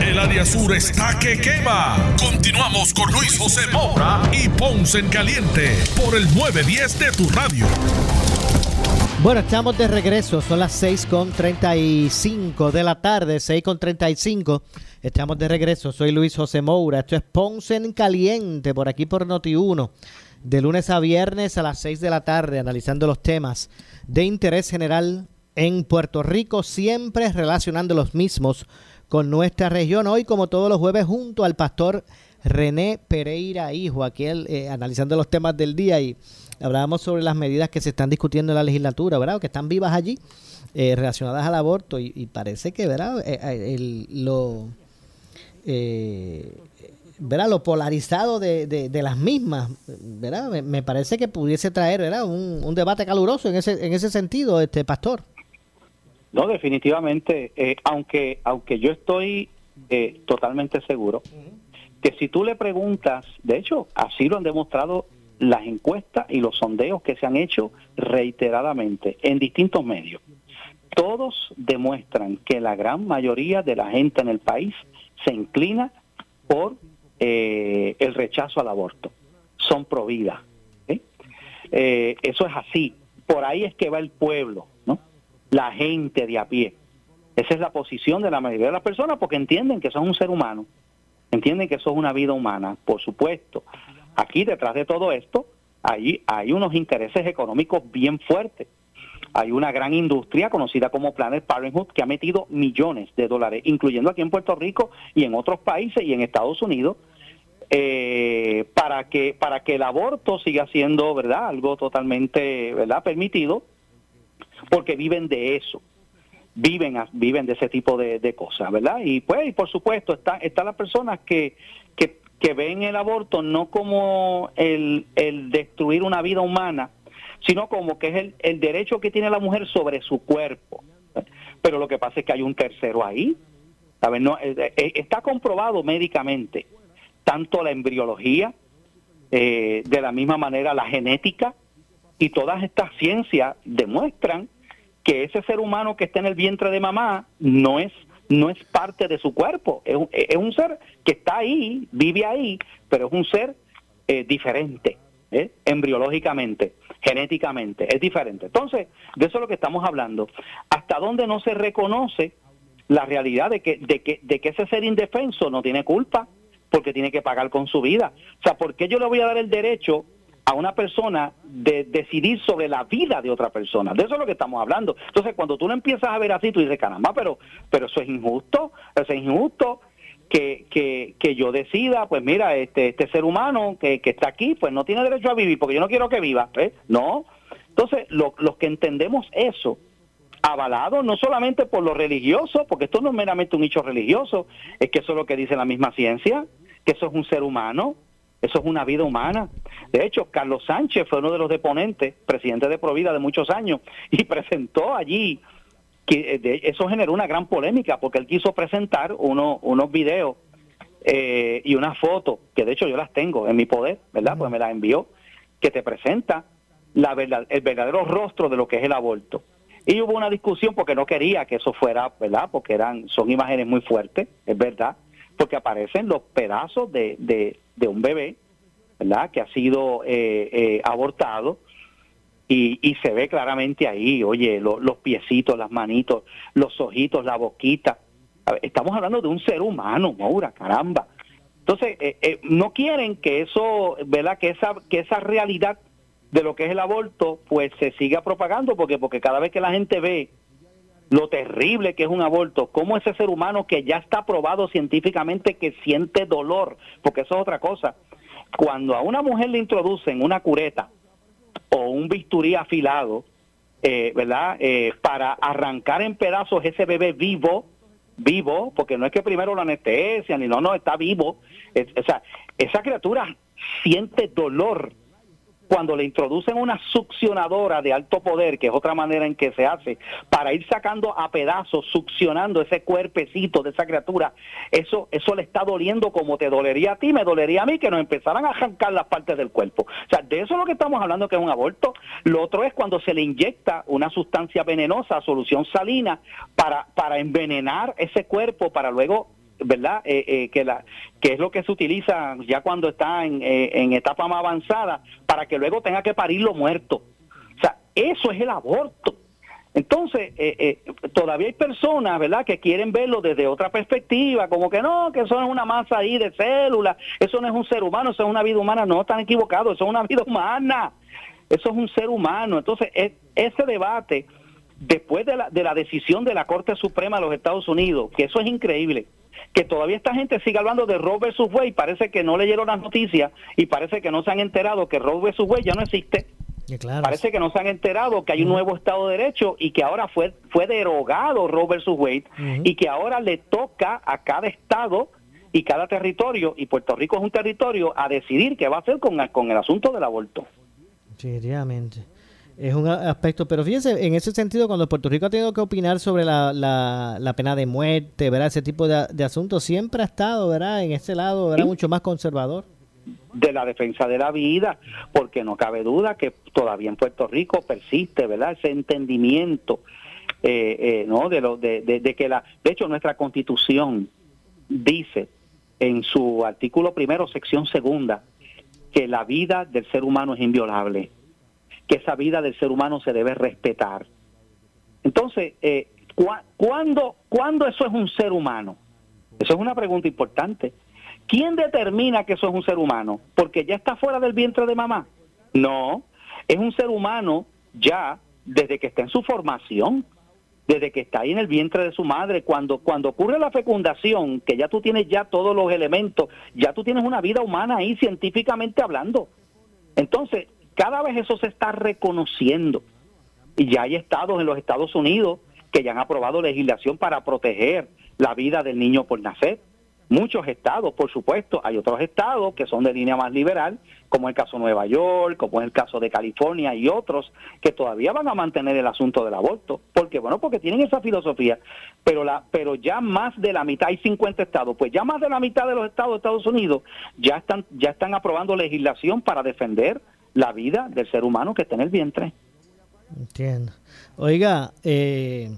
El área sur está que quema. Continuamos con Luis José Moura y Ponce en Caliente por el 910 de tu radio. Bueno, estamos de regreso, son las 6.35 de la tarde, 6.35. Estamos de regreso, soy Luis José Moura, esto es Ponce en Caliente, por aquí por Noti1, de lunes a viernes a las 6 de la tarde, analizando los temas de interés general en Puerto Rico, siempre relacionando los mismos con nuestra región. Hoy, como todos los jueves, junto al pastor René Pereira Hijo, aquí eh, analizando los temas del día y hablábamos sobre las medidas que se están discutiendo en la legislatura, ¿verdad? Que están vivas allí, eh, relacionadas al aborto y, y parece que, ¿verdad? Eh, eh, el- lo, ¿verdad? Lo polarizado de, de- las mismas, ¿verdad? Me, me parece que pudiese traer, ¿verdad? Un, un debate caluroso en ese, en ese sentido, este pastor. No, definitivamente, eh, aunque, aunque yo estoy eh, totalmente seguro que si tú le preguntas, de hecho, así lo han demostrado las encuestas y los sondeos que se han hecho reiteradamente en distintos medios, todos demuestran que la gran mayoría de la gente en el país se inclina por eh, el rechazo al aborto. Son pro vida. ¿eh? Eh, eso es así. Por ahí es que va el pueblo. La gente de a pie. Esa es la posición de la mayoría de las personas porque entienden que son un ser humano, entienden que eso es una vida humana, por supuesto. Aquí detrás de todo esto hay, hay unos intereses económicos bien fuertes. Hay una gran industria conocida como Planet Parenthood que ha metido millones de dólares, incluyendo aquí en Puerto Rico y en otros países y en Estados Unidos, eh, para que para que el aborto siga siendo verdad algo totalmente verdad permitido porque viven de eso. Viven viven de ese tipo de, cosas verdad y pues y por supuesto está están las personas que, que ven el aborto no como el, el destruir una vida humana sino como que es el, el derecho que tiene la mujer sobre su cuerpo. Pero lo que pasa es que hay un tercero ahí ¿sabes? No, eh, eh, está comprobado médicamente tanto la embriología, eh, de la misma manera la genética, y todas estas ciencias demuestran que ese ser humano que está en el vientre de mamá no es no es parte de su cuerpo, es un, es un ser que está ahí, vive ahí, pero es un ser eh, diferente, ¿eh? embriológicamente, genéticamente, es diferente. Entonces, de eso es lo que estamos hablando. ¿Hasta dónde no se reconoce la realidad de que, de que, de que ese ser indefenso no tiene culpa porque tiene que pagar con su vida. O sea, ¿por qué yo le voy a dar el derecho a una persona de decidir sobre la vida de otra persona? De eso es lo que estamos hablando. Entonces, cuando tú lo empiezas a ver así, tú dices, caramba, pero, pero eso es injusto, eso es injusto que, que, que yo decida, pues mira, este, este ser humano que, que está aquí, pues no tiene derecho a vivir porque yo no quiero que viva. No. Entonces, lo- los que entendemos eso, avalado no solamente por lo religioso, porque esto no es meramente un hecho religioso, es que eso es lo que dice la misma ciencia, que eso es un ser humano, eso es una vida humana. De hecho, Carlos Sánchez fue uno de los deponentes, presidente de Provida de muchos años, y presentó allí, que eh, eso generó una gran polémica, porque él quiso presentar uno, unos videos eh, y unas fotos, que de hecho yo las tengo en mi poder, ¿verdad? Pues me las envió, que te presenta la verdad, el verdadero rostro de lo que es el aborto. Y hubo una discusión porque no quería que eso fuera, ¿verdad? Porque eran son imágenes muy fuertes, es verdad, porque aparecen los pedazos de, de, de un bebé, ¿verdad? Que ha sido eh, eh, abortado y, y se ve claramente ahí, oye, lo- los piecitos, las manitos, los ojitos, la boquita. Estamos hablando de un ser humano, Maura, caramba. Entonces, eh, eh, no quieren que eso, ¿verdad? Que esa, que esa realidad de lo que es el aborto, pues se siga propagando, porque, porque cada vez que la gente ve lo terrible que es un aborto, cómo ese ser humano que ya está probado científicamente que siente dolor, porque eso es otra cosa. Cuando a una mujer le introducen una cureta o un bisturí afilado, eh, ¿verdad? Eh, para arrancar en pedazos ese bebé vivo, vivo, porque no es que primero lo anestesian, ni no, no, está vivo. O sea, esa criatura siente dolor cuando le introducen una succionadora de alto poder, que es otra manera en que se hace, para ir sacando a pedazos, succionando ese cuerpecito de esa criatura, eso, eso le está doliendo como te dolería a ti, me dolería a mí, que nos empezaran a arrancar las partes del cuerpo. O sea, de eso es lo que estamos hablando que es un aborto. Lo otro es cuando se le inyecta una sustancia venenosa, solución salina, para, para envenenar ese cuerpo, para luego verdad Eh, eh, que la que es lo que se utiliza ya cuando está en, eh, en etapa más avanzada para que luego tenga que parirlo muerto o sea eso es el aborto. Entonces, eh, eh, todavía hay personas, ¿verdad?, que quieren verlo desde otra perspectiva, como que no, que eso es una masa ahí de células, eso no es un ser humano, eso es una vida humana. No, están equivocados, eso es una vida humana, eso es un ser humano. Entonces, e- ese debate, después de la, de la decisión de la Corte Suprema de los Estados Unidos, que eso es increíble, que todavía esta gente sigue hablando de Roe versus Wade, parece que no leyeron las noticias y parece que no se han enterado que Roe versus Wade ya no existe. Parece que no se han enterado que hay un nuevo Estado de Derecho y que ahora fue, fue derogado Roe versus Wade y que ahora le toca a cada Estado y cada territorio, y Puerto Rico es un territorio, a decidir qué va a hacer con, el- con el asunto del aborto. Definitivamente. Es un aspecto, pero fíjense, en ese sentido, cuando Puerto Rico ha tenido que opinar sobre la, la, la pena de muerte, ¿verdad? Ese tipo de, de asuntos, siempre ha estado, ¿verdad? En ese lado, ¿verdad? Mucho más conservador. de la defensa de la vida, porque no cabe duda que todavía en Puerto Rico persiste, ¿verdad? Ese entendimiento, eh, eh, ¿no? De, lo, de, de- de que la, de hecho, nuestra Constitución dice en su artículo primero, sección segunda, que la vida del ser humano es inviolable, que esa vida del ser humano se debe respetar. Entonces, eh, ¿cuá- ¿cuándo, ¿cuándo eso es un ser humano? Eso es una pregunta importante. ¿Quién determina que eso es un ser humano? ¿Porque ya está fuera del vientre de mamá? No, es un ser humano ya desde que está en su formación, desde que está ahí en el vientre de su madre, cuando, cuando ocurre la fecundación, que ya tú tienes ya todos los elementos, ya tú tienes una vida humana ahí científicamente hablando. Entonces, cada vez eso se está reconociendo. Y ya hay estados en los Estados Unidos que ya han aprobado legislación para proteger la vida del niño por nacer. Muchos estados, por supuesto, hay otros estados que son de línea más liberal, como el caso de Nueva York, como es el caso de California y otros, que todavía van a mantener el asunto del aborto. porque Bueno, porque tienen esa filosofía, pero, la, pero ya más de la mitad, hay 50 estados, pues ya más de la mitad de los estados de Estados Unidos ya están, ya están aprobando legislación para defender la vida del ser humano que está en el vientre. Entiendo. Oiga, eh,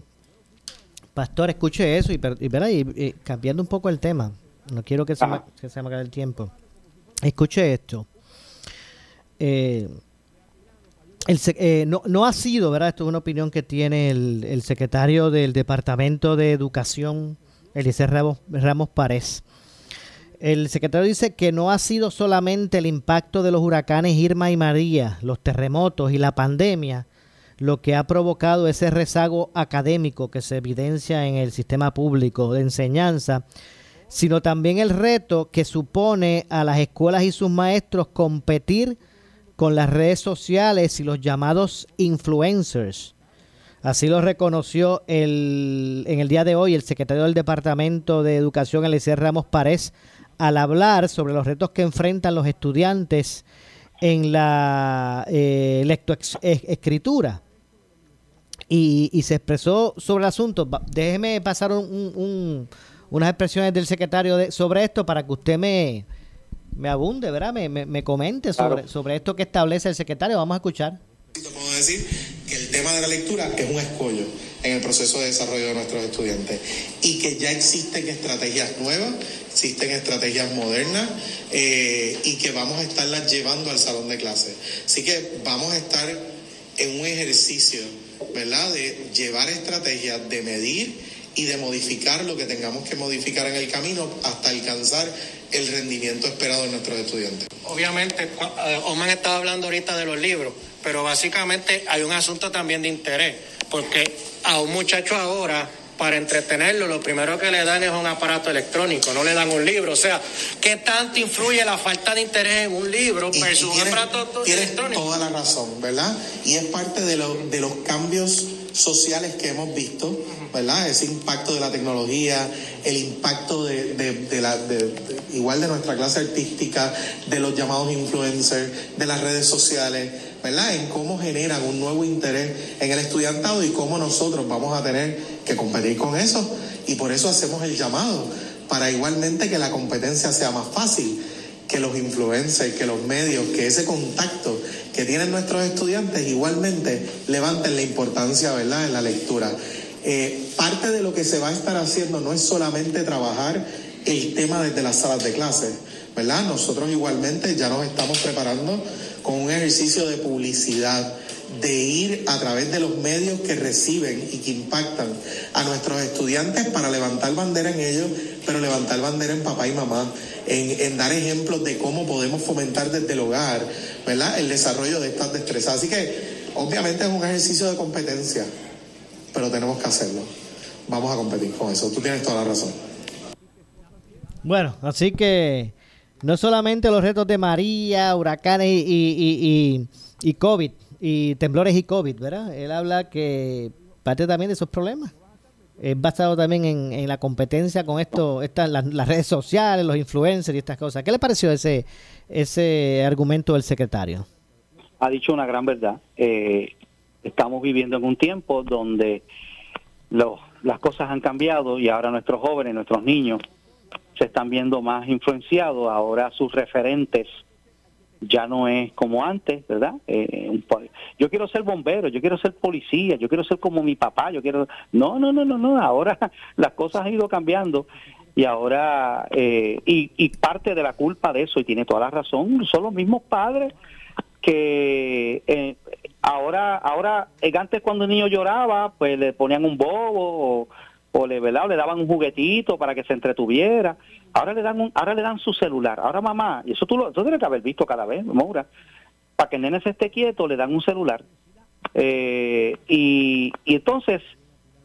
pastor, escuche eso y, y, verá, y, cambiando un poco el tema. No quiero que se, me, que se me acabe el tiempo. Escuche esto. Eh, el eh, no, no ha sido, ¿verdad? Esto es una opinión que tiene el, el secretario del Departamento de Educación, Eliezer Ramos, Ramos Párez. El secretario dice que no ha sido solamente el impacto de los huracanes Irma y María, los terremotos y la pandemia lo que ha provocado ese rezago académico que se evidencia en el sistema público de enseñanza, sino también el reto que supone a las escuelas y sus maestros competir con las redes sociales y los llamados influencers. Así lo reconoció el, en el día de hoy el secretario del Departamento de Educación, Eliezer Ramos Párez, al hablar sobre los retos que enfrentan los estudiantes en la eh, lectoescritura. Y, y se expresó sobre el asunto. Déjeme pasar un- un- un- unas expresiones del secretario de- sobre esto para que usted me, me abunde, ¿verdad? Me, me- me comente sobre, Claro. sobre esto que establece el secretario. Vamos a escuchar. Puedo decir que el tema de la lectura es un escollo en el proceso de desarrollo de nuestros estudiantes y que ya existen estrategias nuevas, existen estrategias modernas eh, y que vamos a estarlas llevando al salón de clase. Así que vamos a estar en un ejercicio, ¿verdad?, de llevar estrategias, de medir y de modificar lo que tengamos que modificar en el camino hasta alcanzar el rendimiento esperado de nuestros estudiantes. Obviamente, eh, Oman estaba hablando ahorita de los libros, pero básicamente hay un asunto también de interés, porque a un muchacho ahora, para entretenerlo, lo primero que le dan es un aparato electrónico, no le dan un libro. O sea, ¿qué tanto influye la falta de interés en un libro versus un tienes- aparato tienes electrónico? toda la razón, ¿verdad? Y es parte de, lo- de los cambios sociales que hemos visto, ¿verdad? Ese impacto de la tecnología, el impacto de, de- de la, de- igual de nuestra clase artística, de los llamados influencers, de las redes sociales, ¿verdad? En cómo generan un nuevo interés en el estudiantado y cómo nosotros vamos a tener que competir con eso. Y por eso hacemos el llamado, para igualmente que la competencia sea más fácil que los influencers, que los medios, que ese contacto que tienen nuestros estudiantes igualmente levanten la importancia, ¿verdad?, en la lectura. Eh, parte de lo que se va a estar haciendo no es solamente trabajar el tema desde las salas de clase, ¿verdad? Nosotros igualmente ya nos estamos preparando con un ejercicio de publicidad, de ir a través de los medios que reciben y que impactan a nuestros estudiantes para levantar bandera en ellos, pero levantar bandera en papá y mamá, en, en dar ejemplos de cómo podemos fomentar desde el hogar, ¿verdad? El desarrollo de estas destrezas. Así que obviamente es un ejercicio de competencia, pero tenemos que hacerlo. Vamos a competir con eso. Tú tienes toda la razón. Bueno, así que no solamente los retos de María, huracanes y, y, y, y COVID, y temblores y COVID, ¿verdad? Él habla que parte también de esos problemas. Es basado también en, en la competencia con esto, estas, las, las redes sociales, los influencers y estas cosas. ¿Qué le pareció ese, ese argumento del secretario? ha dicho una gran verdad. Eh, estamos viviendo en un tiempo donde los, las cosas han cambiado y ahora nuestros jóvenes, nuestros niños, se están viendo más influenciados. Ahora sus referentes ya no es como antes, ¿verdad? Eh, un yo quiero ser bombero, yo quiero ser policía, yo quiero ser como mi papá, yo quiero... No, no, no, no, no, ahora las cosas han ido cambiando y ahora, eh, y, y parte de la culpa de eso, y tiene toda la razón, son los mismos padres que eh, ahora, ahora, eh, antes cuando un niño lloraba, pues le ponían un bobo o, o le, ¿verdad? o le daban un juguetito para que se entretuviera. Ahora le dan un, ahora le dan su celular. Ahora mamá, y eso tú lo, tú tienes que haber visto cada vez, Maura, para que el nene se esté quieto, le dan un celular. Eh, y, y entonces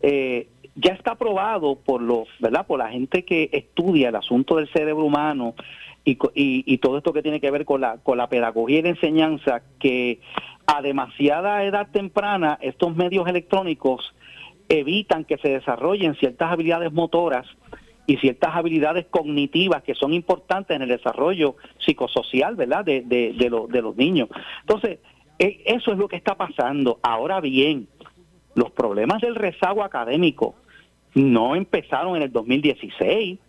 eh, ya está probado por los, ¿verdad? Por la gente que estudia el asunto del cerebro humano y, y, y todo esto que tiene que ver con la, con la pedagogía y la enseñanza, que a demasiada edad temprana estos medios electrónicos evitan que se desarrollen ciertas habilidades motoras y ciertas habilidades cognitivas que son importantes en el desarrollo psicosocial, ¿verdad?, de, de, de, de los niños. Entonces, e- eso es lo que está pasando. Ahora bien, los problemas del rezago académico no empezaron en el 2016,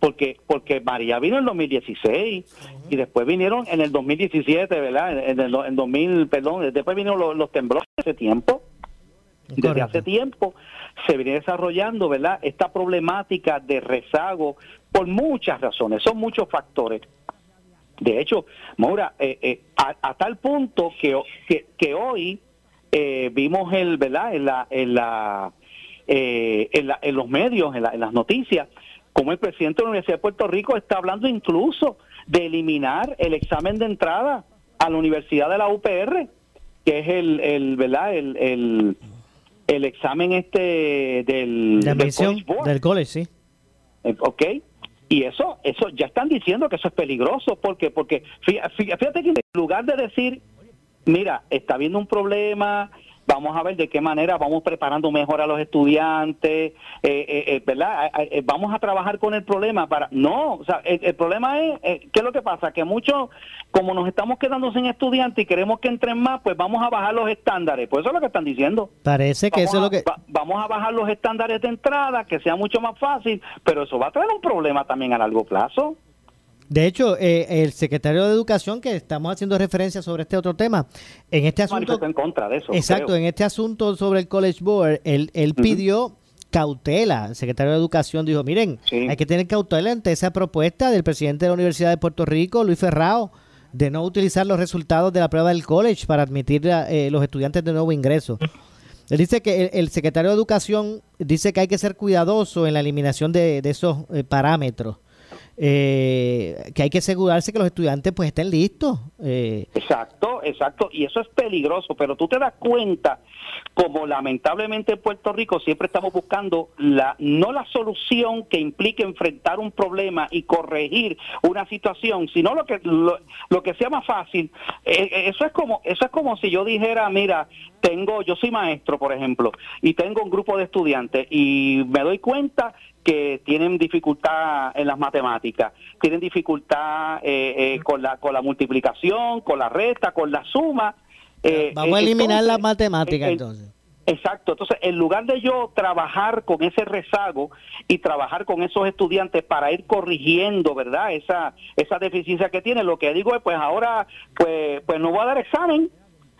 porque porque María vino en el 2016 y después vinieron en el 2017, ¿verdad? En el, en 2000, perdón, después vinieron los, los temblores de ese tiempo. Desde hace tiempo se viene desarrollando, ¿verdad? Esta problemática de rezago por muchas razones, son muchos factores. De hecho, Maura, eh, eh, a, a tal punto que, que, que hoy eh, vimos el, ¿verdad? En la, en la, eh, en, la- en los medios, en, la- en las noticias, como el presidente de la Universidad de Puerto Rico está hablando incluso de eliminar el examen de entrada a la Universidad de la UPR, que es el, el ¿verdad? El, el, el examen este del, La del College Board. del college, sí. Eh, ¿ok? Y eso, eso ya están diciendo que eso es peligroso, porque, porque fí- fí- fíjate que en lugar de decir, mira, está habiendo un problema, vamos a ver de qué manera vamos preparando mejor a los estudiantes, eh, eh, eh, ¿verdad? Eh, vamos a trabajar con el problema para... No, o sea, el, el problema es, eh, ¿qué es lo que pasa? Que muchos, como nos estamos quedando sin estudiantes y queremos que entren más, pues vamos a bajar los estándares, pues eso es lo que están diciendo. Parece que Vamos eso es lo que... va- vamos a bajar los estándares de entrada, que sea mucho más fácil, pero eso va a traer un problema también a largo plazo. De hecho, eh, el secretario de Educación, que estamos haciendo referencia sobre este otro tema, en este asunto... En contra de eso. Exacto, creo. en este asunto sobre el College Board, él, él pidió cautela. El secretario de Educación dijo, miren, hay que tener cautela ante esa propuesta del presidente de la Universidad de Puerto Rico, Luis Ferrao, de no utilizar los resultados de la prueba del college para admitir a eh, los estudiantes de nuevo ingreso. Él dice que el, el secretario de Educación dice que hay que ser cuidadoso en la eliminación de, de esos eh, parámetros. Eh, que hay que asegurarse que los estudiantes pues estén listos. Eh, Exacto, exacto, y eso es peligroso, pero tú te das cuenta como lamentablemente en Puerto Rico siempre estamos buscando la no la solución que implique enfrentar un problema y corregir una situación, sino lo que lo, lo que sea más fácil. Eh, eh, eso es como eso es como si yo dijera, mira, tengo yo soy maestro, por ejemplo, y tengo un grupo de estudiantes y me doy cuenta que tienen dificultad en las matemáticas, tienen dificultad eh, eh, con la con la multiplicación, con la resta, con la suma. Eh, vamos a eh, eliminar entonces, las matemáticas eh, entonces. Exacto, entonces en lugar de yo trabajar con ese rezago y trabajar con esos estudiantes para ir corrigiendo, ¿verdad? Esa esa deficiencia que tienen, lo que digo es pues ahora pues pues no voy a dar examen,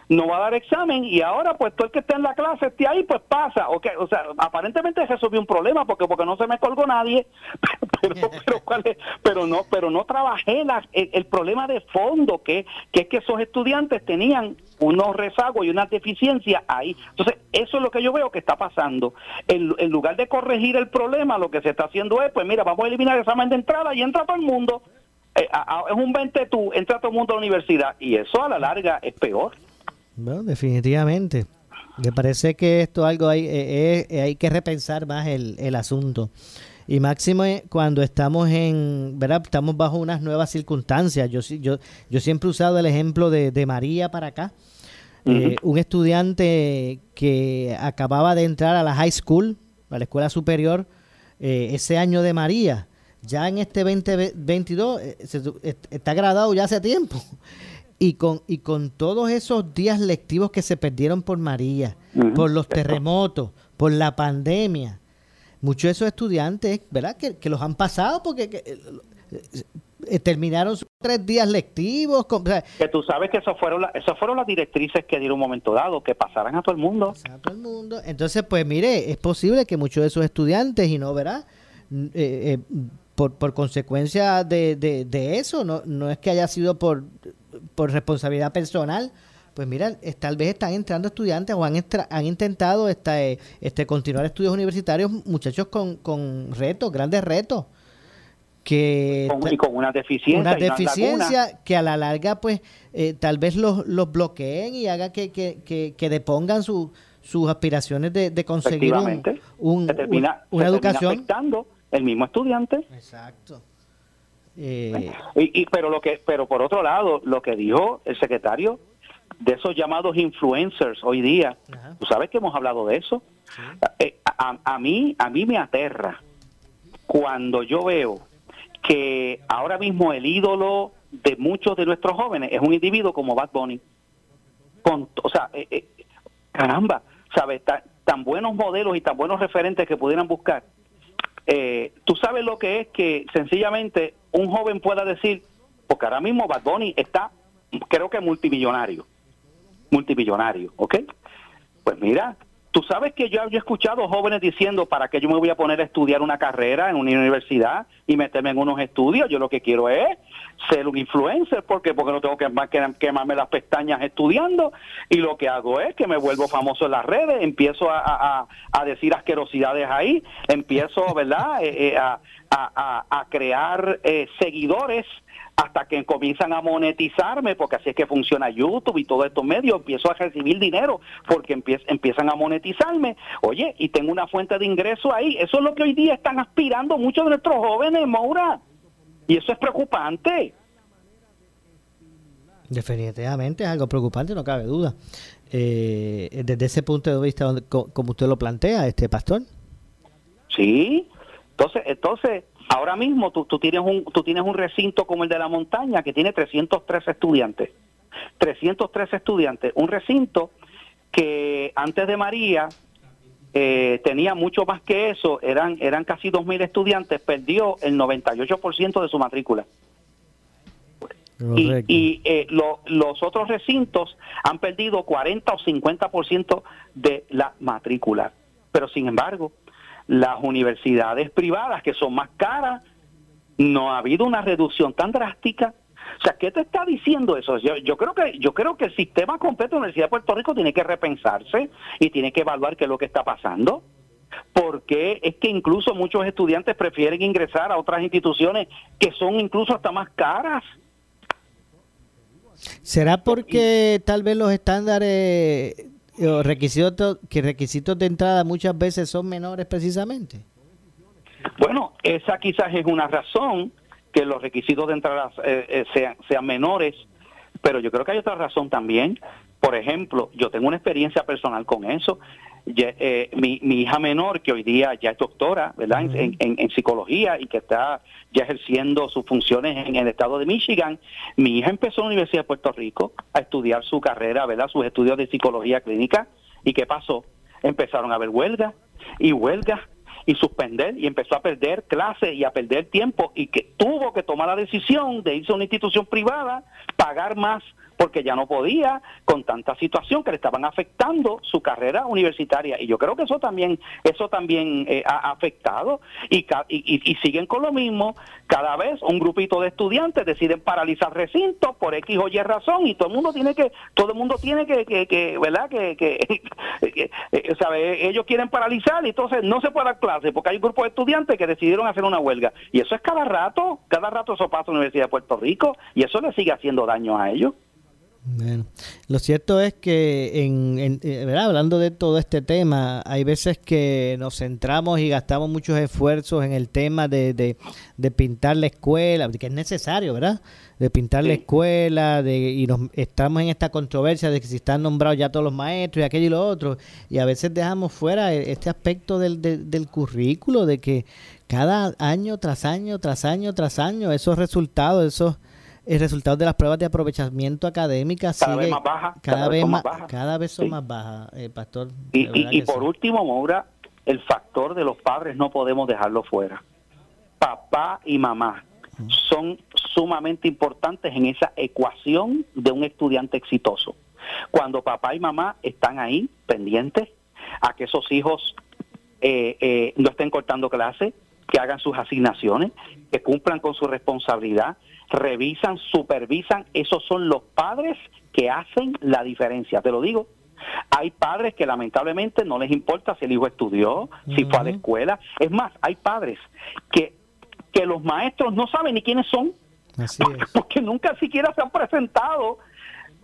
no va a dar examen y ahora pues todo el que esté en la clase esté ahí pues pasa, okay, o sea, aparentemente resolvió un problema porque porque no se me colgó nadie, pero, pero, ¿cuál es? pero no pero no trabajé la- el, problema de fondo que, que es que esos estudiantes tenían unos rezagos y unas deficiencias ahí. Entonces eso es lo que yo veo que está pasando. En, en lugar de corregir el problema lo que se está haciendo es pues mira vamos a eliminar el examen de entrada y entra todo el mundo. Eh, es un 20 tú entra todo el mundo a la universidad. Y eso a la larga es peor Bueno, definitivamente. Me parece que esto algo hay, eh, eh, hay que repensar más el, el asunto. Y máximo eh, cuando estamos en, ¿verdad? Estamos bajo unas nuevas circunstancias. Yo, yo, yo siempre he usado el ejemplo de, de María para acá. Eh, un estudiante que acababa de entrar a la high school, a la escuela superior, eh, ese año de María, ya en este 2022 eh, se está graduado ya hace tiempo. Y con, y con todos esos días lectivos que se perdieron por María, por los terremotos, por la pandemia, muchos de esos estudiantes, ¿verdad? Que, que los han pasado porque que, eh, eh, terminaron sus tres días lectivos. con- o sea, que tú sabes que eso fueron la- esas fueron las directrices que dieron un momento dado que pasaran a todo el mundo a todo el mundo. Entonces, pues mire, es posible que muchos de esos estudiantes, y no verá, n- eh, eh, por, por consecuencia de, de, de eso, no, no es que haya sido por, por responsabilidad personal, pues mira, tal vez están entrando estudiantes o han, entra- han intentado esta, eh, este, continuar estudios universitarios, muchachos con, con retos, grandes retos. Que con- y con una deficiencia una deficiencia que a la larga pues eh, tal vez los, los bloqueen y haga que, que, que, que depongan su- sus aspiraciones de, de conseguir un, un- termina- un- una educación. afectando el mismo estudiante. Exacto. Eh, y, y- pero lo que pero por otro lado lo que dijo el secretario de esos llamados influencers hoy día tú sabes que hemos hablado de eso. Eh, a, a mí a mí me aterra cuando yo veo que ahora mismo el ídolo de muchos de nuestros jóvenes es un individuo como Bad Bunny. Con o sea eh, eh, caramba sabes Ta- tan buenos modelos y tan buenos referentes que pudieran buscar eh, tú sabes lo que es que sencillamente un joven pueda decir, porque ahora mismo Bad Bunny está, creo que multimillonario, multimillonario, ¿ok? Pues mira, tú sabes que yo, he escuchado jóvenes diciendo, ¿para qué yo me voy a poner a estudiar una carrera en una universidad y meterme en unos estudios? Yo lo que quiero es ser un influencer, porque porque no tengo que quemarme las pestañas estudiando y lo que hago es que me vuelvo famoso en las redes, empiezo a, a- decir asquerosidades ahí, empiezo, ¿verdad?, Eh, eh, a- a crear eh, seguidores hasta que comienzan a monetizarme, porque así es que funciona YouTube y todos estos medios, empiezo a recibir dinero porque empie- empiezan a monetizarme. Oye, y tengo una fuente de ingreso ahí. Eso es lo que hoy día están aspirando muchos de nuestros jóvenes, Maura. Y eso es preocupante. definitivamente es algo preocupante no cabe duda Eh, desde ese punto de vista como usted lo plantea este pastor Sí. Entonces, entonces ahora mismo tú, tú tienes un tú tienes un recinto como el de la montaña que tiene 303 estudiantes. 303 estudiantes, un recinto que antes de María eh, tenía mucho más que eso, eran eran casi 2000 estudiantes, perdió el 98% de su matrícula. Y, y, eh, lo- los otros recintos han perdido 40 o 50% de la matrícula. Pero sin embargo, las universidades privadas, que son más caras, no ha habido una reducción tan drástica. O sea, ¿qué te está diciendo eso? Yo, yo creo que yo creo que el sistema completo de la Universidad de Puerto Rico tiene que repensarse y tiene que evaluar qué es lo que está pasando. Porque es que incluso muchos estudiantes prefieren ingresar a otras instituciones que son incluso hasta más caras. ¿Será porque tal vez los estándares requisitos que requisitos de entrada muchas veces son menores precisamente? Bueno, esa quizás es una razón que los requisitos de entrada eh, eh, sean, sean menores, pero yo creo que hay otra razón también. Por ejemplo, yo tengo una experiencia personal con eso. Ya, eh, mi, mi hija menor, que hoy día ya es doctora, ¿verdad? En- en psicología y que está ya ejerciendo sus funciones en el estado de Michigan, mi hija empezó en la Universidad de Puerto Rico a estudiar su carrera, ¿verdad? Sus estudios de psicología clínica. ¿Y qué pasó? Empezaron a haber huelgas y huelgas y suspender y empezó a perder clases y a perder tiempo y que tuvo que tomar la decisión de irse a una institución privada pagar más porque ya no podía con tanta situación que le estaban afectando su carrera universitaria. Y yo creo que eso también eso también eh, ha afectado. Y, y, y- siguen con lo mismo. Cada vez un grupito de estudiantes deciden paralizar recintos por X o Y razón y todo el mundo tiene que todo el mundo tiene que, que, que, verdad que, que, que, eh, sabe, ellos quieren paralizar y entonces no se puede dar clase porque hay un grupo de estudiantes que decidieron hacer una huelga. Y eso es cada rato cada rato eso pasa en la Universidad de Puerto Rico y eso le sigue haciendo daño a ellos Bueno, lo cierto es que, en, en- eh, ¿verdad? hablando de todo este tema, hay veces que nos centramos y gastamos muchos esfuerzos en el tema de, de, de pintar la escuela, que es necesario, ¿verdad? De pintar la escuela, de, y nos, estamos en esta controversia de que si están nombrados ya todos los maestros y aquello y lo otro, y a veces dejamos fuera e- este aspecto del, del, del currículo, de que cada año tras año, tras año, tras año, esos resultados, esos el resultado de las pruebas de aprovechamiento académica Cada sigue vez más baja, cada, cada vez vez son más más bajas. cada vez son Sí. más bajas eh, pastor Y, y- por sí. último, Maura, el factor de los padres no podemos dejarlo fuera. Papá y mamá son sumamente importantes en esa ecuación de un estudiante exitoso. Cuando papá y mamá están ahí pendientes a que esos hijos eh, eh, no estén cortando clase, que hagan sus asignaciones, que cumplan con su responsabilidad, revisan, supervisan, esos son los padres que hacen la diferencia, te lo digo. Hay padres que lamentablemente no les importa si el hijo estudió, si fue a la escuela. Es más, hay padres que, que los maestros no saben ni quiénes son, Así es. porque nunca siquiera se han presentado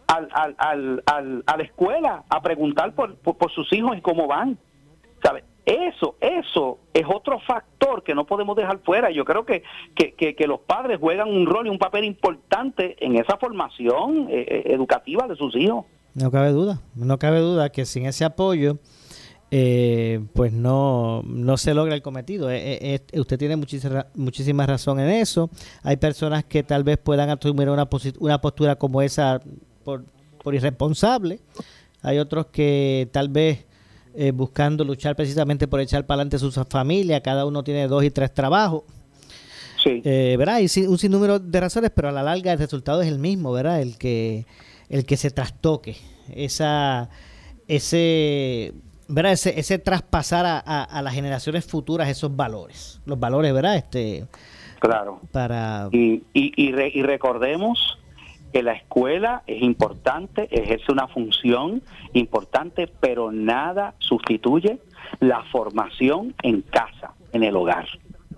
al, al, al, al- a la escuela a preguntar por, por, por sus hijos y cómo van. ¿Sabe? Eso, eso es otro factor que no podemos dejar fuera. Yo creo que, que, los padres juegan un rol y un papel importante en esa formación eh, eh, educativa de sus hijos. no cabe duda no cabe duda que sin ese apoyo eh, pues no no se logra el cometido Eh, eh, usted tiene muchísima muchísima razón en eso hay personas que tal vez puedan asumir una una postura como esa por, por irresponsable hay otros que tal vez eh, buscando luchar precisamente por echar para adelante su familia cada uno tiene dos y tres trabajos Eh, ¿verdad? Hay sin- un sinnúmero de razones, pero a la larga el resultado es el mismo, ¿verdad? El que, el que se trastoque, esa, ese, ¿verdad? Ese, ese traspasar a, a- a las generaciones futuras esos valores, los valores, ¿verdad? Este, Claro. para... Y, y, y, re- y recordemos que la escuela es importante, ejerce una función importante, pero nada sustituye la formación en casa, en el hogar.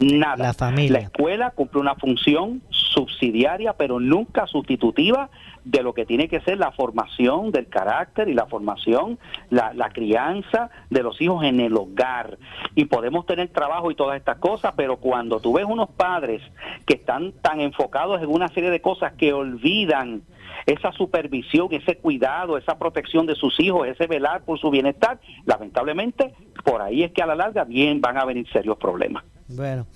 Nada. La familia. La escuela cumple una función subsidiaria, pero nunca sustitutiva de lo que tiene que ser la formación del carácter y la formación, la, la crianza de los hijos en el hogar. Y podemos tener trabajo y todas estas cosas, pero cuando tú ves unos padres que están tan enfocados en una serie de cosas que olvidan esa supervisión, ese cuidado, esa protección de sus hijos, ese velar por su bienestar, lamentablemente por ahí es que a la larga bien van a venir serios problemas. Bueno,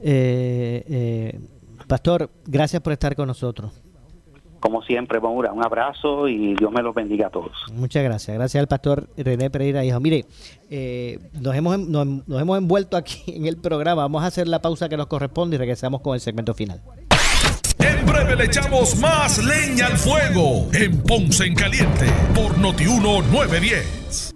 eh, eh, Pastor, gracias por estar con nosotros. Como siempre, Maura, un abrazo y Dios me los bendiga a todos. Muchas gracias. Gracias al pastor René Pereira, hijo. Mire, eh, nos, hemos, nos, nos hemos envuelto aquí en el programa. Vamos a hacer la pausa que nos corresponde y regresamos con el segmento final. En breve le echamos más leña al fuego en Ponce en Caliente por Notiuno 910.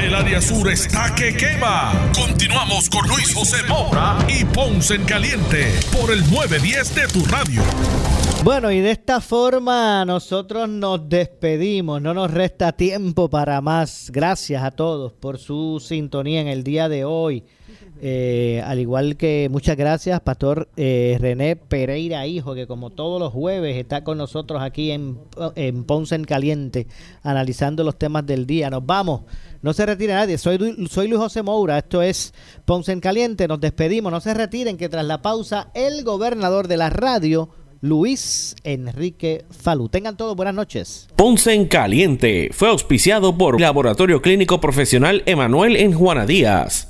El área sur está que quema. Continuamos con Luis José Moura y Ponce en Caliente por el 910 de tu radio. Bueno, y de esta forma nosotros nos despedimos. No nos resta tiempo para más. Gracias a todos por su sintonía en el día de hoy. Eh, al igual que muchas gracias, Pastor eh, René Pereira, hijo, que como todos los jueves está con nosotros aquí en, Ponce en Caliente, analizando los temas del día. Nos vamos, no se retire nadie. Soy, soy Luis José Moura, esto es Ponce en Caliente. Nos despedimos, no se retiren, que tras la pausa, el gobernador de la radio Luis Enrique Falú. Tengan todos buenas noches. Ponce en Caliente fue auspiciado por Laboratorio Clínico Profesional Emanuel en Juana Díaz.